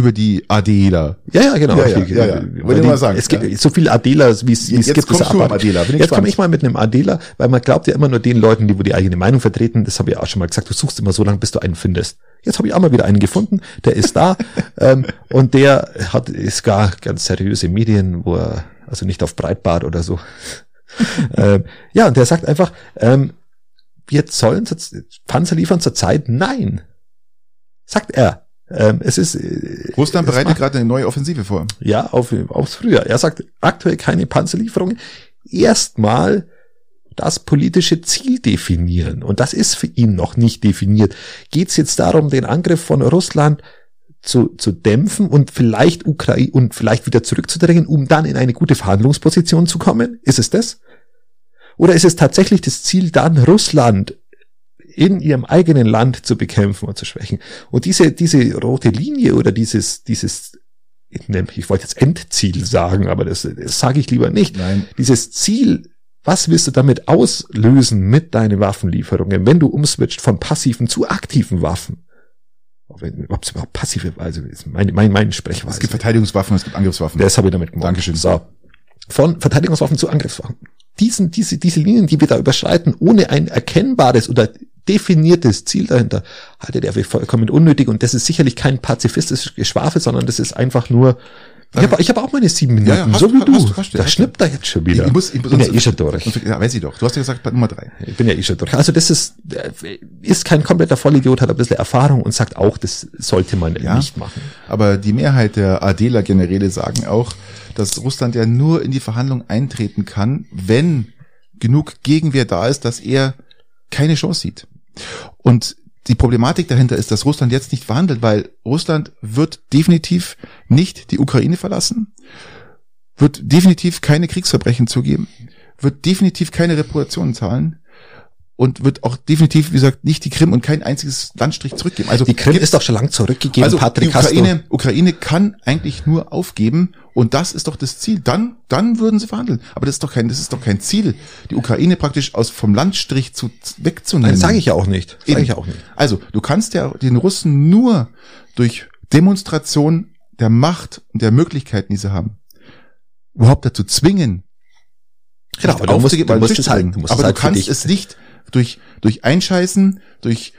Über die Adela. Ja, ja, genau. Ja, ja, Ich- ja, ja. Wollte mal sagen, Es gibt ja. so viele Adelas, wie es wie es Jetzt gibt. kommst es du am Adela, bin ich Jetzt komme ich mal mit einem Adela, weil man glaubt ja immer nur den Leuten, die wo die eigene Meinung vertreten. Das habe ich auch schon mal gesagt. Du suchst immer so lange, bis du einen findest. Jetzt habe ich auch mal wieder einen gefunden. Der ist da ähm, und der hat ist gar ganz seriöse Medien, wo er also nicht auf Breitbart oder so. ähm, ja, und der sagt einfach, ähm, wir sollen Panzer liefern zur Zeit? Nein, sagt er. Ähm, es ist äh, Russland es bereitet macht- gerade eine neue Offensive vor. ja, auf, aufs Frühjahr. Er sagt aktuell keine Panzerlieferungen. Erstmal das politische Ziel definieren. Und das ist für ihn noch nicht definiert. Geht es jetzt darum, den Angriff von Russland zu, zu dämpfen und vielleicht Ukraine und vielleicht wieder zurückzudrängen, um dann in eine gute Verhandlungsposition zu kommen? Ist es das? Oder ist es tatsächlich das Ziel, dann Russland in ihrem eigenen Land zu bekämpfen und zu schwächen? Und diese, diese rote Linie oder dieses, dieses, ich wollte jetzt Endziel sagen, aber das, das sage ich lieber nicht. Nein. Dieses Ziel, was willst du damit auslösen mit deinen Waffenlieferungen, wenn du umswitcht von passiven zu aktiven Waffen? ob es überhaupt passive, also ist meine, mein, mein Sprechweise. Es gibt Verteidigungswaffen, es gibt Angriffswaffen. Das habe ich damit gemacht. Dankeschön. So. Von Verteidigungswaffen zu Angriffswaffen. Diesen, diese, diese Linien, die wir da überschreiten, ohne ein erkennbares oder definiertes Ziel dahinter, haltet er für vollkommen unnötig und das ist sicherlich kein pazifistisches Geschwafel, sondern das ist einfach nur ich habe ich hab auch meine sieben Minuten, Ja, ja, hast so wie hast du. hast du, da hast schnippt er jetzt schon wieder. Ich muss, ich, bin ja eh schon durch. Ja, weiß ich doch. Du hast ja gesagt, Nummer drei. Ich bin ja eh schon durch. Also das ist, äh, ist kein kompletter Vollidiot, hat ein bisschen Erfahrung und sagt auch, das sollte man Ja. nicht machen. Aber die Mehrheit der Adela-Generäle sagen auch, dass Russland ja nur in die Verhandlung eintreten kann, wenn genug Gegenwehr da ist, dass er keine Chance sieht. Und die Problematik dahinter ist, dass Russland jetzt nicht verhandelt, weil Russland wird definitiv nicht die Ukraine verlassen, wird definitiv keine Kriegsverbrechen zugeben, wird definitiv keine Reparationen zahlen und wird auch definitiv, wie gesagt, nicht die Krim und kein einziges Landstrich zurückgeben. Also Die Krim ist doch schon lang zurückgegeben, also Patrick. die Ukraine, Ukraine kann eigentlich nur aufgeben und das ist doch das Ziel. Dann, dann würden sie verhandeln. Aber das ist doch kein, das ist doch kein Ziel, die Ukraine praktisch aus vom Landstrich zu wegzunehmen. Nein, sage ich ja auch nicht. Sage ich ja auch nicht. Also du kannst ja den Russen nur durch Demonstration der Macht und der Möglichkeiten, die sie haben, überhaupt dazu zwingen, Genau, aber du musst, aufzugeben, du weil musst es halt, wollen. du musst aber es halt du kannst es nicht durch, durch Einscheißen, durch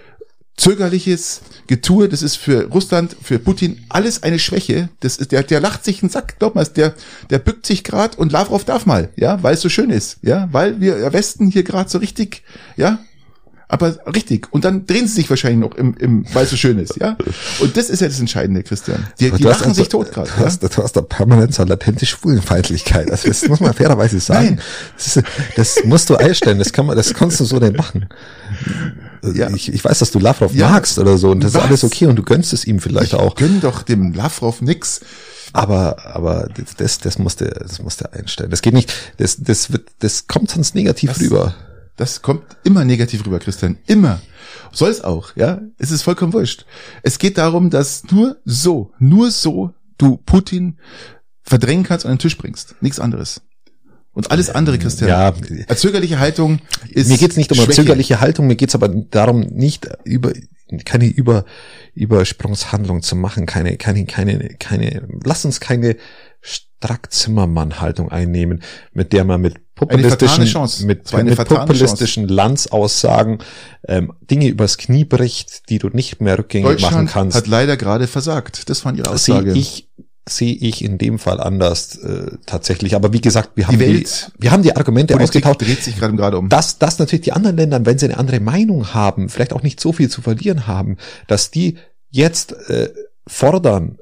zögerliches Getue, das ist für Russland, für Putin alles eine Schwäche. Das ist, der, der lacht sich einen Sack, glaub mal, der, der bückt sich grad und Lavrov darf mal, ja, weil es so schön ist, ja, weil wir Westen hier gerade so richtig, ja, aber richtig. Und dann drehen sie sich wahrscheinlich noch im, im weil es so schön ist, ja. Und das ist ja das Entscheidende, Christian. Die, die lachen also- sich tot gerade. Du Ja? hast, du hast da permanent so eine latente Schwulenfeindlichkeit. Also das muss man fairerweise sagen. Nein. Das, ist, das musst du einstellen. Das kann man, das kannst du so nicht machen. Ja. Ich, ich weiß, dass du Lavrov Ja. magst oder so und das Was? ist alles okay und du gönnst es ihm vielleicht auch. Gönn doch dem Lavrov nix. Aber, aber das, das musste, das musste einstellen. Das geht nicht. Das, das wird, das kommt sonst negativ Das- rüber. Das kommt immer negativ rüber, Christian. Immer. Soll es auch, ja? Es ist vollkommen wurscht. Es geht darum, dass nur so, nur so du Putin verdrängen kannst und an den Tisch bringst. Nichts anderes. Und alles andere, Christian. Ja. Zögerliche Haltung ist. Mir geht's nicht um eine zögerliche Haltung, mir geht's aber darum, nicht über keine über Übersprungshandlung zu machen, keine keine keine keine lass uns keine Strack-Zimmermann-Haltung einnehmen, mit der man mit populistischen Chance. mit, mit populistischen Landsaussagen ähm, Dinge übers Knie bricht, die du nicht mehr rückgängig machen kannst. hat leider gerade versagt. Das war ihre Das sehe Aussage. ich sehe ich in dem Fall anders äh, tatsächlich. Aber wie gesagt, wir haben die, Welt- wir haben die Argumente Politik ausgetauscht dreht sich gerade gerade um. dass, dass natürlich die anderen Länder, wenn sie eine andere Meinung haben, vielleicht auch nicht so viel zu verlieren haben, dass die jetzt äh, fordern,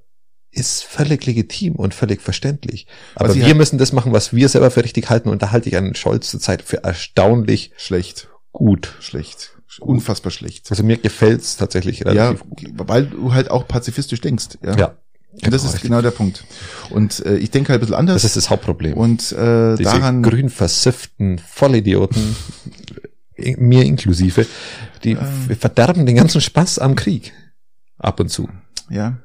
ist völlig legitim und völlig verständlich. Aber sie wir müssen das machen, was wir selber für richtig halten und da halte ich einen Scholz zurzeit für erstaunlich schlecht. gut. Schlecht. Unfassbar schlecht. Also mir gefällt's tatsächlich Ja, relativ gut. weil du halt auch pazifistisch denkst. Ja. Ja, Und das ist genau der Punkt. Und äh, ich denke halt ein bisschen anders. das ist das Hauptproblem. und äh, Diese daran grün versifften Vollidioten, mir inklusive, die Ähm. verderben den ganzen Spaß am Krieg. Ab und zu. ja.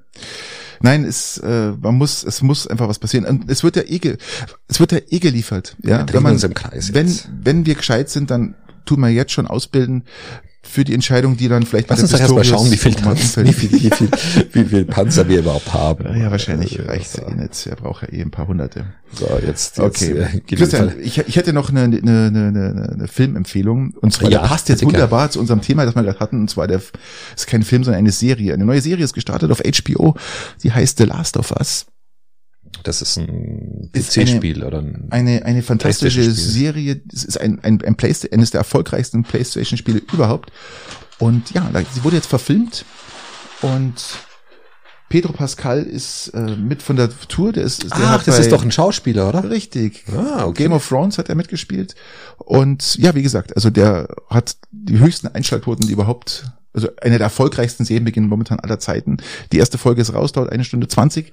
Nein, es äh, man muss es muss einfach was passieren. Und es wird ja eh ge, es wird ja eh geliefert, ja. Wir uns im Kreis wenn jetzt. wenn wir gescheit sind, dann tun wir jetzt schon ausbilden für die Entscheidung, die dann vielleicht Lass uns doch erstmal schauen, wie viel, Tanz, wie viel, wie viel, wie viel Panzer wir überhaupt haben. Ja, wahrscheinlich Äh, reicht's ja eh nicht. Er braucht ja eh ein paar hunderte. So, jetzt, jetzt Okay. äh, geht Christian, ich, ich hätte noch eine, eine, eine, eine, Filmempfehlung. Und zwar, Ja, der passt jetzt wunderbar zu unserem Thema, das wir gerade hatten. Und zwar, der ist kein Film, sondern eine Serie. Eine neue Serie ist gestartet auf HBO. Die heißt The Last of Us. Das ist ein PC-Spiel oder ein, Eine, eine fantastische. Serie. Es ist ein, ein, ein Playsta eines der erfolgreichsten PlayStation-Spiele überhaupt. Und ja, sie wurde jetzt verfilmt. Und Pedro Pascal ist äh, mit von der Tour. Der ist, der Ach, das bei- ist doch ein Schauspieler, oder? Richtig. Ah, okay. Game of Thrones hat er mitgespielt. Und ja, wie gesagt, also der hat die höchsten Einschaltquoten, die überhaupt, also eine der erfolgreichsten Serienbeginn momentan aller Zeiten. Die erste Folge ist raus, dauert eine Stunde zwanzig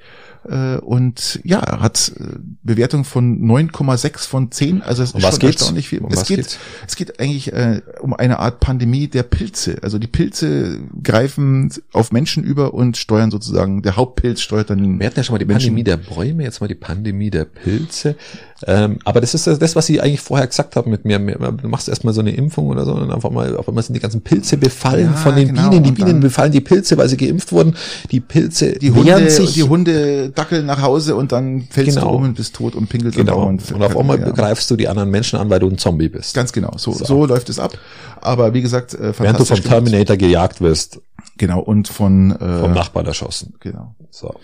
Äh, und ja, hat äh, Bewertung von 9,6 von 10. Also es Um ist was schon geht's? erstaunlich viel. Um es, geht, geht's? es geht eigentlich äh, um eine Art Pandemie der Pilze. Also die Pilze greifen auf Menschen über und steuern sozusagen, der Hauptpilz steuert dann Wir hatten ja schon mal die Menschen. Pandemie der Bäume, jetzt mal die Pandemie der Pilze. Ähm, aber das ist das, was Sie eigentlich vorher gesagt haben mit mir. Du machst erstmal so eine Impfung oder so und einfach mal, auf einmal sind die ganzen Pilze befallen Ja, von den genau. Bienen. Die Bienen befallen die Pilze, weil sie geimpft wurden. Die Pilze Die Hunde, sich. die Hunde dackeln nach Hause und dann fällst Genau. du um und bist tot und pinkelst genau. Und, Baum auf einmal ja. greifst du die anderen Menschen an, weil du ein Zombie bist. Ganz genau, so, So. so. läuft es ab. Aber wie gesagt, äh, Während du vom. Terminator gejagt wirst, Genau, und von, äh, vom Nachbarn erschossen. genau. So.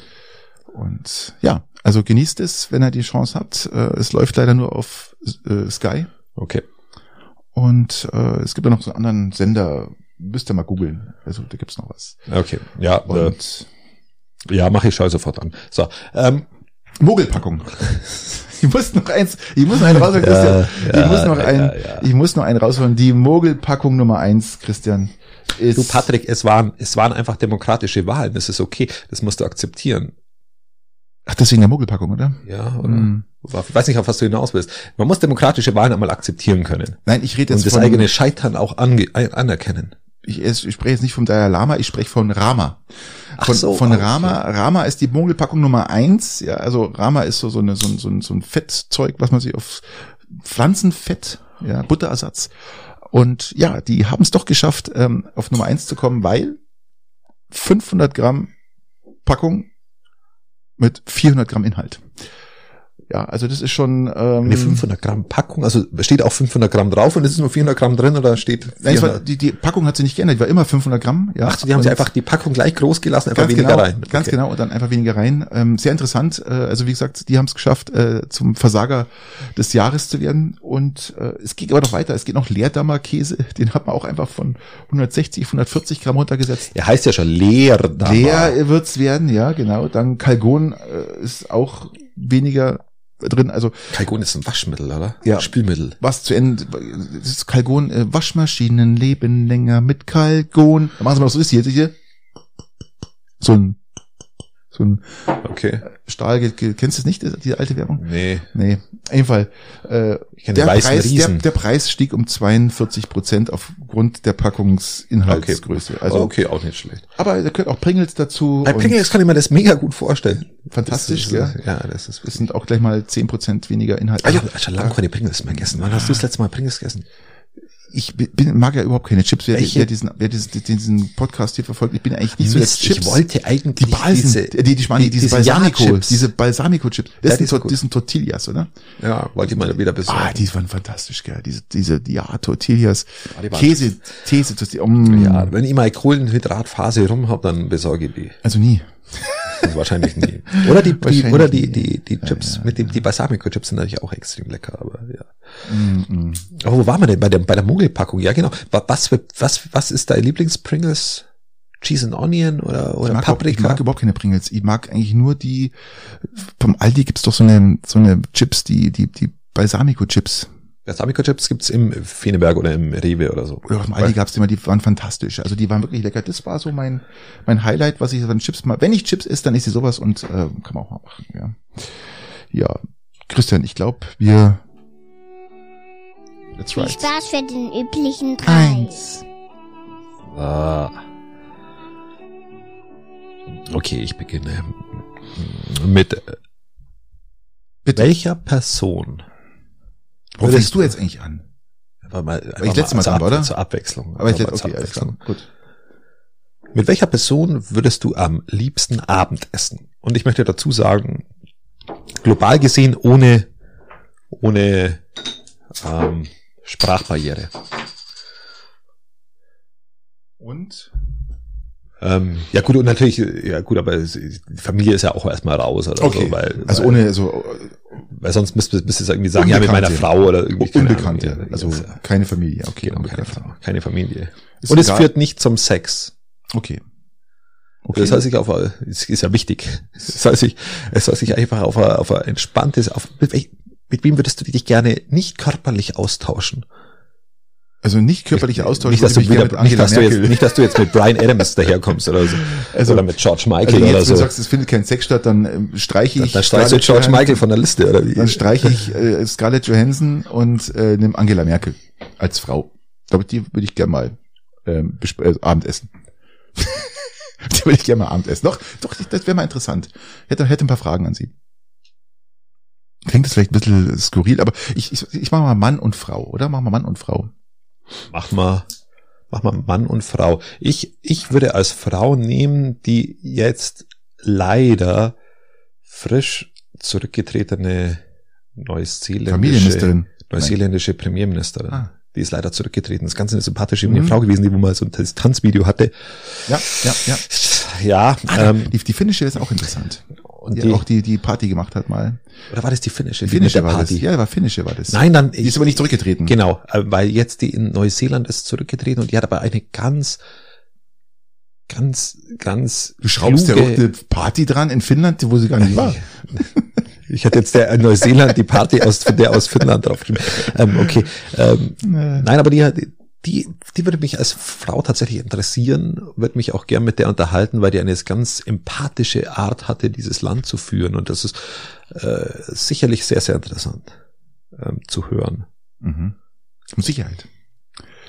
Und ja, also genießt es, wenn ihr die Chance habt. Äh, es läuft leider nur auf äh, Sky. Okay. Und äh, es gibt ja noch so einen anderen Sender, müsst ihr mal googeln. Also da gibt's noch was. Okay. Ja, äh, Und ja, mache ich schau sofort an. So. Ähm, Mogelpackung. Ich muss noch eins, ich muss noch einen rausholen, Ja, Christian. ja, ich muss noch ja, einen, ja. ich muss noch einen rausholen. Die Mogelpackung Nummer eins, Christian, ist. du Patrick, es waren, es waren einfach demokratische Wahlen. Das ist okay. Das musst du akzeptieren. Ach, deswegen der Mogelpackung, oder? Ja, oder? Hm. Ich weiß nicht, auf was du hinaus willst. Man muss demokratische Wahlen einmal akzeptieren können. Nein, ich rede jetzt Und das eigene Scheitern auch an anerkennen. Ich, ich spreche jetzt nicht vom Dalai Lama, ich spreche von Rama. Ach Von, so, von okay. Rama. Rama ist die Mogelpackung Nummer eins. Ja, also Rama ist so, so, eine, so, ein- so, ein- so ein Fettzeug, was man sich auf Pflanzenfett, ja, Butterersatz. Und ja, die haben es doch geschafft, ähm, auf Nummer eins zu kommen, weil 500 Gramm Packung mit 400 Gramm Inhalt. Ja, also das ist schon ähm, Eine 500 Gramm Packung, also steht auch 500 Gramm drauf und es ist nur 400 Gramm drin oder steht Nein, es war, 400? die, die Packung hat sich nicht geändert, die war immer 500 Gramm. Ja, Ach, so, die haben sie einfach die Packung gleich groß gelassen, einfach ganz weniger genau, rein. Ganz Okay. genau, und dann einfach weniger rein. Ähm, sehr interessant. Äh, also wie gesagt, die haben es geschafft, äh, zum Versager des Jahres zu werden. Und äh, es geht aber noch weiter. Es geht noch Leerdammer Käse. Den hat man auch einfach von 160, 140 Gramm runtergesetzt. Er heißt ja schon leer. da Leer wird's werden, ja, genau. Dann Kalgon äh, ist auch weniger drin. Also Kalgon ist ein Waschmittel, oder? Ja. Spülmittel. was zu Ende, das ist Kalgon, äh, Waschmaschinen leben länger mit Kalgon. Da machen sie mal so ist hier, hier. So ein, so ein Okay. Stahl, kennst du es nicht, diese alte Werbung? Nee. Nee, auf jeden Fall. Äh, der, Preis, der, der Preis stieg um 42 Prozent aufgrund der Packungsinhaltsgröße. Also, okay, auch nicht schlecht. aber da gehört auch Pringles dazu. Bei und Pringles kann ich mir das mega gut vorstellen. Fantastisch, das ist, gell? Ja, das ist Es sind auch gleich mal 10 Prozent weniger Inhalt. Ah, ich habe schon lange keine Pringles mehr gegessen. Wann hast du das letzte Mal Pringles gegessen? Ich bin, mag ja überhaupt keine Chips. Wer, wer, diesen, wer diesen, diesen Podcast hier verfolgt, ich bin eigentlich nicht so Mist, der Chips. ich wollte eigentlich die Balsen, diese, die, die, die, die, diese Balsamico, diese Balsamico-Chips. Ja, Das, die sind, das sind Tortillas, oder? ja, wollte ich mal wieder besorgen. Ah, die waren fantastisch, gell. Diese, diese, ja, Tortillas, Ah, waren- Käse, Käse, Tortillas, mm. ja, wenn ich mal Kohlenhydratphase rum hab, dann besorge ich die. Also nie. Das wahrscheinlich nie. Oder die, die oder die, die, die Chips mit dem, die Balsamico-Chips sind natürlich auch extrem lecker, aber ja. Mm, mm. Aber wo waren wir denn bei der, bei der Mogelpackung? Ja, genau. Wa- Was, für- was, was ist dein Lieblings-Pringles? Cheese and Onion oder, Ich oder mag, auch, ich Paprika? mag überhaupt keine Pringles. Ich mag eigentlich nur die, vom Aldi gibt's doch so eine, so eine Chips, die, die, die Balsamico-Chips. Balsamico-Chips gibt's im Feneberg oder im Rewe oder so. Oder auf dem Aldi gab's die immer, die waren fantastisch. Also die waren wirklich lecker. Das war so mein, mein Highlight, was ich an Chips mal, wenn ich Chips esse, dann ist sie sowas und äh, kann man auch mal machen, ja. Ja, Christian, ich glaube, wir That's Viel right. Spaß für den üblichen Preis. Eins. Ah. Okay, ich beginne mit Bitte. welcher Person? Wo fängst du jetzt eigentlich an? Einfach mal, Weil ich letztes Mal dran war, oder? Zur Abwechslung. Aber ich Einfach letzt, mal okay. Abwechslung. Gut. Mit welcher Person würdest du am liebsten Abend essen? Und ich möchte dazu sagen, global gesehen ohne, ohne ähm, Sprachbarriere. Und? Ähm, ja gut, und natürlich, ja gut, aber es- die Familie ist ja auch erstmal raus oder Okay. so, weil, also weil, ohne, so, weil sonst müsstest müsstest du irgendwie sagen, ja, mit meiner. Frau oder irgendwie. Unbekannte. Ahnung, ja, also ja, keine Familie. Okay, genau, keine. Frau, keine Familie. Ist und es egal. führt nicht zum Sex. Okay. Okay. Das soll sich auf, es ist ja wichtig. Es soll sich, es soll sich einfach auf ein, auf ein entspanntes, auf, mit, mit wem würdest du dich gerne nicht körperlich austauschen? Also nicht körperlicher Austausch. Nicht, dass du wieder, nicht, dass du jetzt, nicht, dass du jetzt mit Brian Adams daherkommst oder so. Also- oder mit George Michael Also jetzt, oder wenn so. du sagst, es findet kein Sex statt, dann ähm, streiche ich. dann streichst du George Michael von der Liste, oder wie? Dann streiche ich äh, Scarlett Johansson und äh, nehme Angela Merkel als Frau. Ich glaube, die würde ich gerne mal ähm, äh, Abendessen. die würde ich gerne mal Abendessen. Doch, doch, das wäre mal interessant. Hätte, hätte ein paar Fragen an sie. Klingt das vielleicht ein bisschen skurril, aber ich, ich, ich mache mal Mann und Frau, oder? Machen wir Mann und Frau. Mach mal, Mach mal Mann und Frau. Ich, ich würde als Frau nehmen, die jetzt leider frisch zurückgetretene neuseeländische, neuseeländische Premierministerin. Ah. Die ist leider zurückgetreten. Das ist ganz eine sympathische junge Mhm. Frau gewesen, die wo mal so ein Tanzvideo hatte. Ja, ja, ja. Ja, ähm, Die, die finnische ist auch interessant. Und Die, die, auch die, die Party gemacht hat mal. oder war das die finnische? Die finnische war das. Party? Ja, war finnische war das. Nein, dann, Die ist aber nicht zurückgetreten. Genau, äh, weil jetzt die in Neuseeland ist zurückgetreten und die hat aber eine ganz, ganz, ganz. Du schraubst ja auch eine Party dran in Finnland, wo sie gar nicht war. Ich hatte jetzt der in Neuseeland die Party aus von der aus Finnland draufgeschrieben. Ähm, okay. Ähm, nein, aber die, hat- die, die würde mich als Frau tatsächlich interessieren, würde mich auch gern mit der unterhalten, weil die eine ganz empathische Art hatte, dieses Land zu führen. Und das ist äh, sicherlich sehr, sehr interessant ähm, zu hören. Mhm. Mit Sicherheit.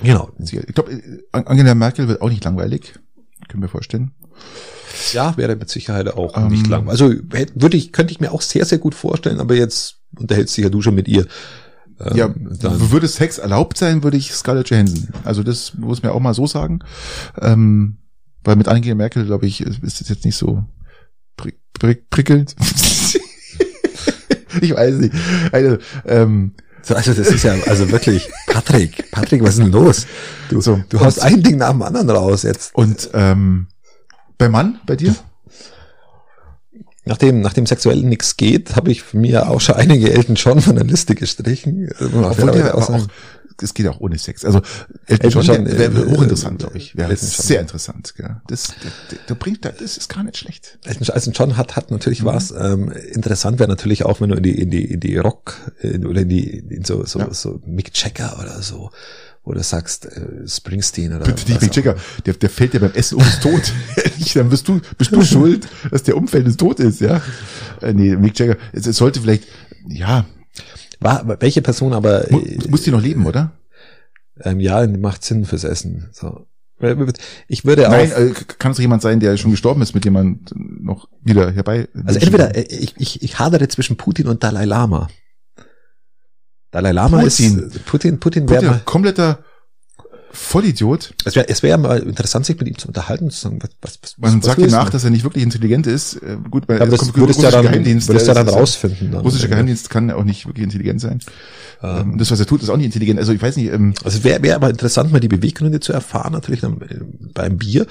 Genau. Ich glaube, Angela Merkel wird auch nicht langweilig. Können wir vorstellen. Ja, wäre mit Sicherheit auch Ähm, nicht lang. Also hätte- würde ich, könnte ich mir auch sehr, sehr gut vorstellen, aber jetzt unterhältst dich ja du schon mit ihr. Ähm, ja, dann, würde Sex erlaubt sein, würde ich Scarlett Johansson. Also das muss man auch mal so sagen. Ähm, weil mit Angela Merkel, glaube ich, ist das jetzt nicht so prick, prick, prickelnd. ich weiß nicht. Also, ähm, so, also das ist ja, also wirklich, Patrick, Patrick, was ist denn los? Du, So, du haust ein Ding nach dem anderen raus jetzt. und ähm, beim Mann, bei dir? Nachdem, nachdem sexuell nichts geht, habe ich mir auch schon einige Elton John von der Liste gestrichen. Obwohl der ja aber auch, es geht auch ohne Sex. Also Elton John, John, wäre äh, hochinteressant, äh, glaube ich. Wäre sehr interessant. Gell? Das, der, bringt, da- das ist gar nicht schlecht. Elton John hat, hat Mhm. natürlich was. Ähm, interessant wäre natürlich auch, wenn du in die, in die, in die Rock, in, oder in die, in so, so, Ja. so Mick Jagger oder so, du sagst, äh, Springsteen oder Bitte nicht Mick Jagger. Der, der fällt ja beim Essen um ist tot. Dann bist du, bist du schuld, dass der umfällt und tot ist, ja? Äh, nee, Mick Jagger. Es, es sollte vielleicht, ja, War, welche Person aber, mu, äh, muss die noch leben, oder? ähm, ja, macht Sinn fürs Essen. So. Ich würde auch, Nein, äh, kann es doch jemand sein, der schon gestorben ist, mit dem man noch wieder herbei. also entweder, äh, ich, ich, ich hadere zwischen Putin und Dalai Lama. Dalai Lama Putin. ist, Putin, Putin wäre Putin, mal, kompletter Vollidiot. es wäre, es wäre mal interessant, sich mit ihm zu unterhalten, zu sagen, was, was, was, Man was sagt ihm nach, dass er nicht wirklich intelligent ist. Äh, Gut, weil aber das kommt- würdest du ja russischer dann, Geheimdienst, würdest der ja dann ist- rausfinden. Dann Russischer. Geheimdienst kann auch nicht wirklich intelligent sein. Ähm, das, was er tut, ist auch nicht intelligent. Also ich weiß nicht, ähm, Also wäre wär aber interessant, mal die Beweggründe zu erfahren, natürlich dann äh, beim Bier.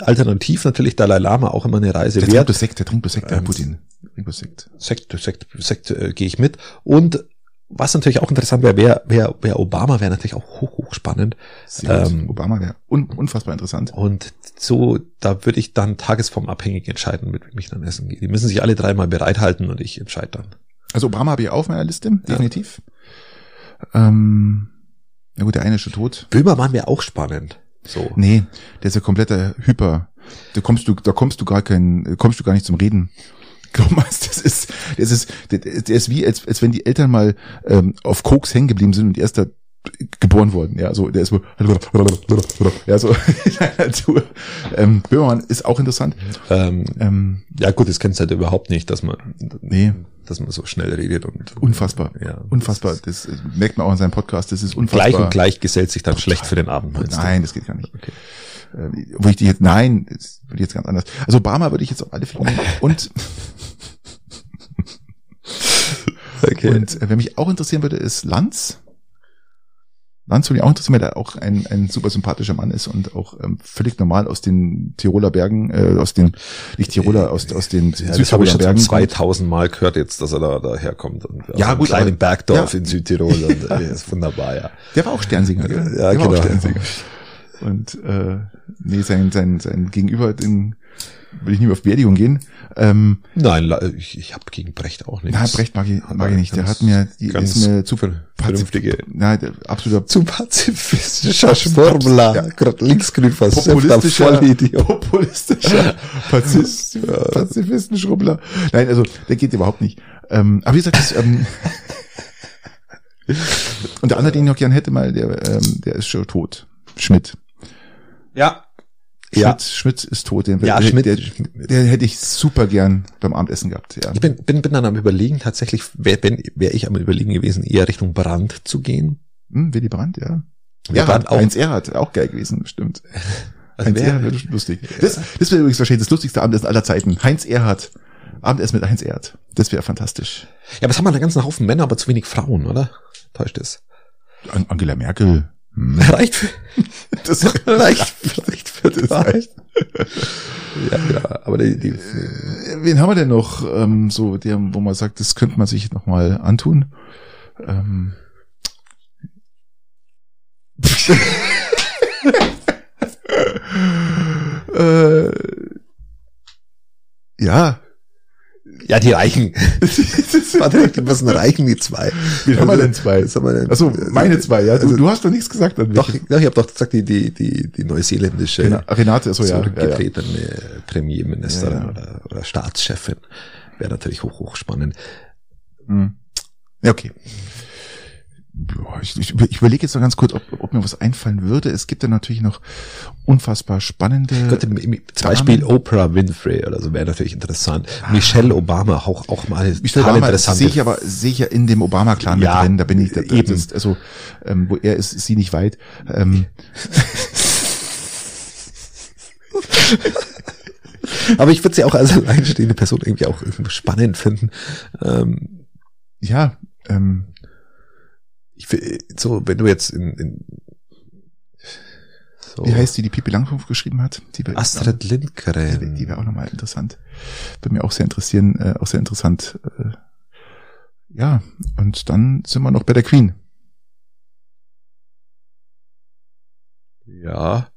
Alternativ natürlich Dalai Lama auch immer eine Reise der trinkt wert. bloß Sekt, der trinkt Sekt, der Ähm, Putin. Der trinkt Sekt. Sekt, Sekt, Sekt äh, gehe ich mit. Und was natürlich auch interessant wäre, wäre wär, wär Obama, wäre natürlich auch hoch, hoch spannend. Ähm, Obama wäre un, unfassbar interessant. Und so, da würde ich dann tagesformabhängig entscheiden, mit wem ich dann essen gehe. Die müssen sich alle dreimal bereithalten und ich entscheide dann. Also Obama habe ich auch auf meiner Liste, definitiv. Ähm, na gut, der eine ist schon tot. Böhmermann wäre auch spannend. So. Nee, der ist ja kompletter Hyper. Da kommst du, da kommst du gar kein, kommst du gar nicht zum Reden. Glaub mal, das ist, das ist, der, der ist wie, als, als wenn die Eltern mal ähm, auf Koks hängen geblieben sind und erst da geboren wurden. Ja, so, der ist ja, so Natur. Ähm, Böhmermann ist auch interessant. Ähm, Ähm, ja gut, das kennst du halt überhaupt nicht, dass man, nee, dass man so schnell redet und unfassbar. Ja, unfassbar. Das, äh, merkt man auch in seinem Podcast. Das ist unfassbar. gleich und gleich gesellt sich dann schlecht für den Abend. du? Nein, das geht gar nicht. Okay. Äh, wo ich die jetzt, nein, das würde ich jetzt ganz anders. Also Obama würde ich jetzt auf alle Fälle nehmen. Und, Okay. und äh, wer mich auch interessieren würde, ist Lanz. Lanz würde mich auch interessieren, weil er auch ein, ein super sympathischer Mann ist und auch ähm, völlig normal aus den Tiroler Bergen, äh, aus den, nicht Tiroler, aus, aus den ja, das habe ich schon Bergen. 2000 Mal gehört jetzt, dass er da, da herkommt. Und Ja, einem gut, aber- Bergdorf ja. in Südtirol. Und, äh, ist wunderbar, ja. Der war auch Sternsinger, gell? Ja, der war genau. auch Sternsinger. Und äh, nee, sein, sein, sein Gegenüber, den will ich nie mehr auf Beerdigung gehen. Ähm, Nein, ich, ich habe gegen Brecht auch nichts. Na, Brecht mag ich, mag ich nicht. Der hat mir, die ganz ist mir zu ver- vernünftige, der absoluter zu pazifistischer Schwurbler. Ja. Gerade linksgrün populistischer, Vollidiot. populistischer Pazist, Pazifistenschrubbler. Nein, also der geht überhaupt nicht. Ähm, aber wie gesagt, das, ähm, und der andere, den ich noch gern hätte, mal, der, ähm, der ist schon tot. Schmidt. Ja. Schmidt, Ja. Schmidt ist tot. Den, Ja, der, Schmidt- der, der hätte ich super gern beim Abendessen gehabt. Ja. Ich bin, bin, bin dann am überlegen, tatsächlich wäre wär ich am überlegen gewesen, eher Richtung Brand zu gehen. Hm, Willy Brandt, ja. Waren Erhard, auch, Heinz Erhard, auch geil gewesen, bestimmt. also Heinz wer- Erhard wäre lustig. Das, das wäre übrigens wahrscheinlich das lustigste Abendessen aller Zeiten. Heinz Erhard. Abendessen mit Heinz Erhard. Das wäre fantastisch. ja, aber es haben wir einen ganzen Haufen Männer, aber zu wenig Frauen, oder? Täuscht es. An Angela Merkel. Reicht für, Das reicht, reicht für Das das. reicht. Ja, ja, aber die, die, Äh, Wen haben wir denn noch, ähm, so, der, wo man sagt, das könnte man sich nochmal antun? Ähm. äh, ja. Ja, die reichen. Warte, die müssen reichen, die zwei. Wen haben wir denn zwei? Was haben wir denn? Also meine zwei, ja. Du, Also- du hast doch nichts gesagt an Doch, ja, ich habe doch gesagt, die, die, die, die neuseeländische Rena- Renate, so ja. ja, ja. zurückgetretene Premierministerin Ja, ja. Oder, oder Staatschefin wäre natürlich hoch, hoch spannend. Hm. Ja, okay. Ich, ich, ich überlege jetzt noch ganz kurz, ob, ob mir was einfallen würde. Es gibt ja natürlich noch unfassbar spannende. Im, zum Beispiel Oprah Winfrey oder so wäre natürlich interessant. Michelle Obama auch, auch mal Ah. Michelle Obama interessant. sehe ich aber sehe ich ja in dem Obama-Clan Ja, mit drin. Da bin ich, da, eben. das ist, also ähm, wo er ist, ist sie nicht weit. Ähm, Aber ich würde sie auch als alleinstehende Person irgendwie auch irgendwie spannend finden. Ähm, ja, ähm, ich, so, wenn du jetzt in, in so, wie heißt die, die Pippi Langstrumpf geschrieben hat? Die wär- Astrid Die, Lindgren. die wäre auch nochmal interessant. Würde mir auch sehr interessieren, äh, auch sehr interessant. Äh, ja, und dann sind wir noch bei der Queen. Ja.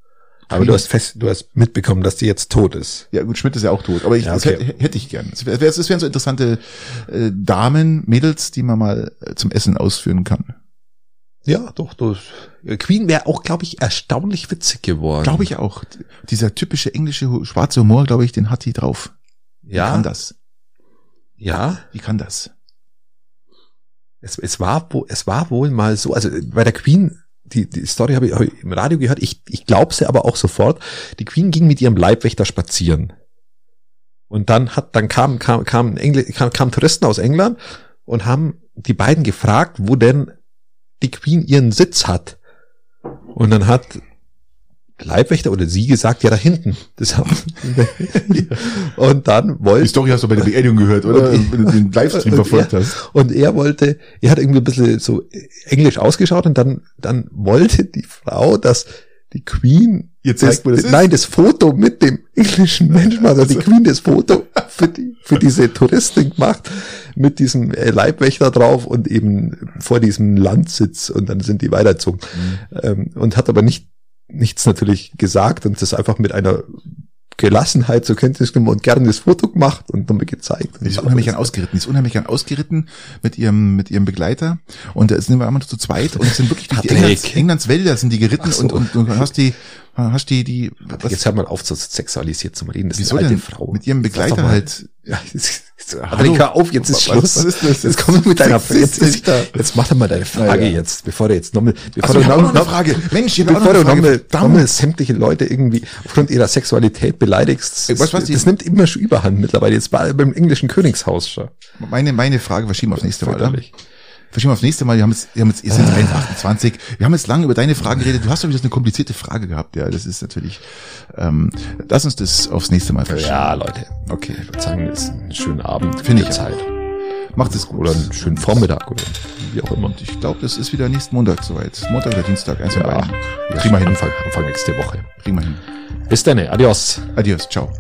Aber du hast fest, du hast mitbekommen, dass die jetzt tot ist. Ja, gut, Schmidt ist ja auch tot, aber ich, Ja, das okay. hätte, hätte ich gern. Das, wär, das wären so interessante äh, Damen, Mädels, die man mal äh, zum Essen ausführen kann. Ja, doch, doch. Queen wäre auch, glaube ich, erstaunlich witzig geworden. Glaube ich auch. Dieser typische englische schwarze Humor, glaube ich, den hat die drauf. Die Ja. kann das. Ja. Die kann das. Es, es war, es war wohl mal so, also bei der Queen, die, die Story habe ich, im Radio gehört, ich, ich glaube sie aber auch sofort. Die Queen ging mit ihrem Leibwächter spazieren. Und dann hat, dann kam, kam, kam, Engl kam, kam Touristen aus England und haben die beiden gefragt, wo denn die Queen ihren Sitz hat. Und dann hat Leibwächter oder sie gesagt, ja, da hinten. Das haben, und dann Die wollte, Story hast du bei der Beerdigung gehört, oder? Und- Wenn du den Livestream verfolgt er- hast. und er wollte, er hat irgendwie ein bisschen so englisch ausgeschaut und dann, dann wollte die Frau, dass die Queen Ihr zeigt, das ist? nein, das Foto mit dem englischen Menschen also die Queen das Foto für die, für diese Touristin gemacht, mit diesem äh, Leibwächter drauf und eben vor diesem Landsitz und dann sind die weitergezogen. Mhm. Ähm, und hat aber nicht, nichts natürlich gesagt und das einfach mit einer Gelassenheit zur Kenntnis genommen und gerne das Foto gemacht und nochmal gezeigt. Die ist unheimlich gern ausgeritten. Die ist unheimlich gern ausgeritten mit ihrem, mit ihrem Begleiter. Und da sind wir einmal zu zweit und es sind wirklich durch die. Englands, Englands Wälder sind die geritten so. und, und du hast die, hast die, die, was, Jetzt hört man auf, so sexualisiert zu reden. Das wieso ist eine denn? alte Frau. Mit ihrem Begleiter mal. halt. Ja, hör auf, jetzt ist Was- Schluss. was ist das? Jetzt komm mit deiner Frage. Jetzt, Jetzt- jetzt, mach doch mal deine Frage Naja. jetzt, bevor du jetzt nochmal, bevor Achso, du auch noch Frage. Mensch, bevor noch du nochmal, nochmal sämtliche Leute irgendwie aufgrund ihrer Sexualität beleidigst. Ey, du was, die- das nimmt immer schon Überhand mittlerweile. Jetzt war beim englischen Königshaus schon. Meine, meine Frage verschieben wir aufs nächste Mal, oder? Verschieben wir aufs nächste Mal. Wir haben jetzt, wir haben jetzt, ihr sind 1,28. Wir haben jetzt lange über deine Fragen geredet. Du hast doch wieder eine komplizierte Frage gehabt. Ja, das ist natürlich, ähm, lass uns das aufs nächste Mal verschieben. Ja, Leute. Okay. Ich würde sagen, es ist ein schöner Abend. Finde ich Zeit. Macht es gut. Oder einen schönen Vormittag oder wie auch immer. Und ich glaube, das ist wieder nächsten Montag soweit. Montag oder Dienstag, eins Ja, beiden. ja, Kriegen wir hin. Anfang, Anfang nächste Woche. Kriegen wir hin. Bis dann. Adios. Adios, ciao.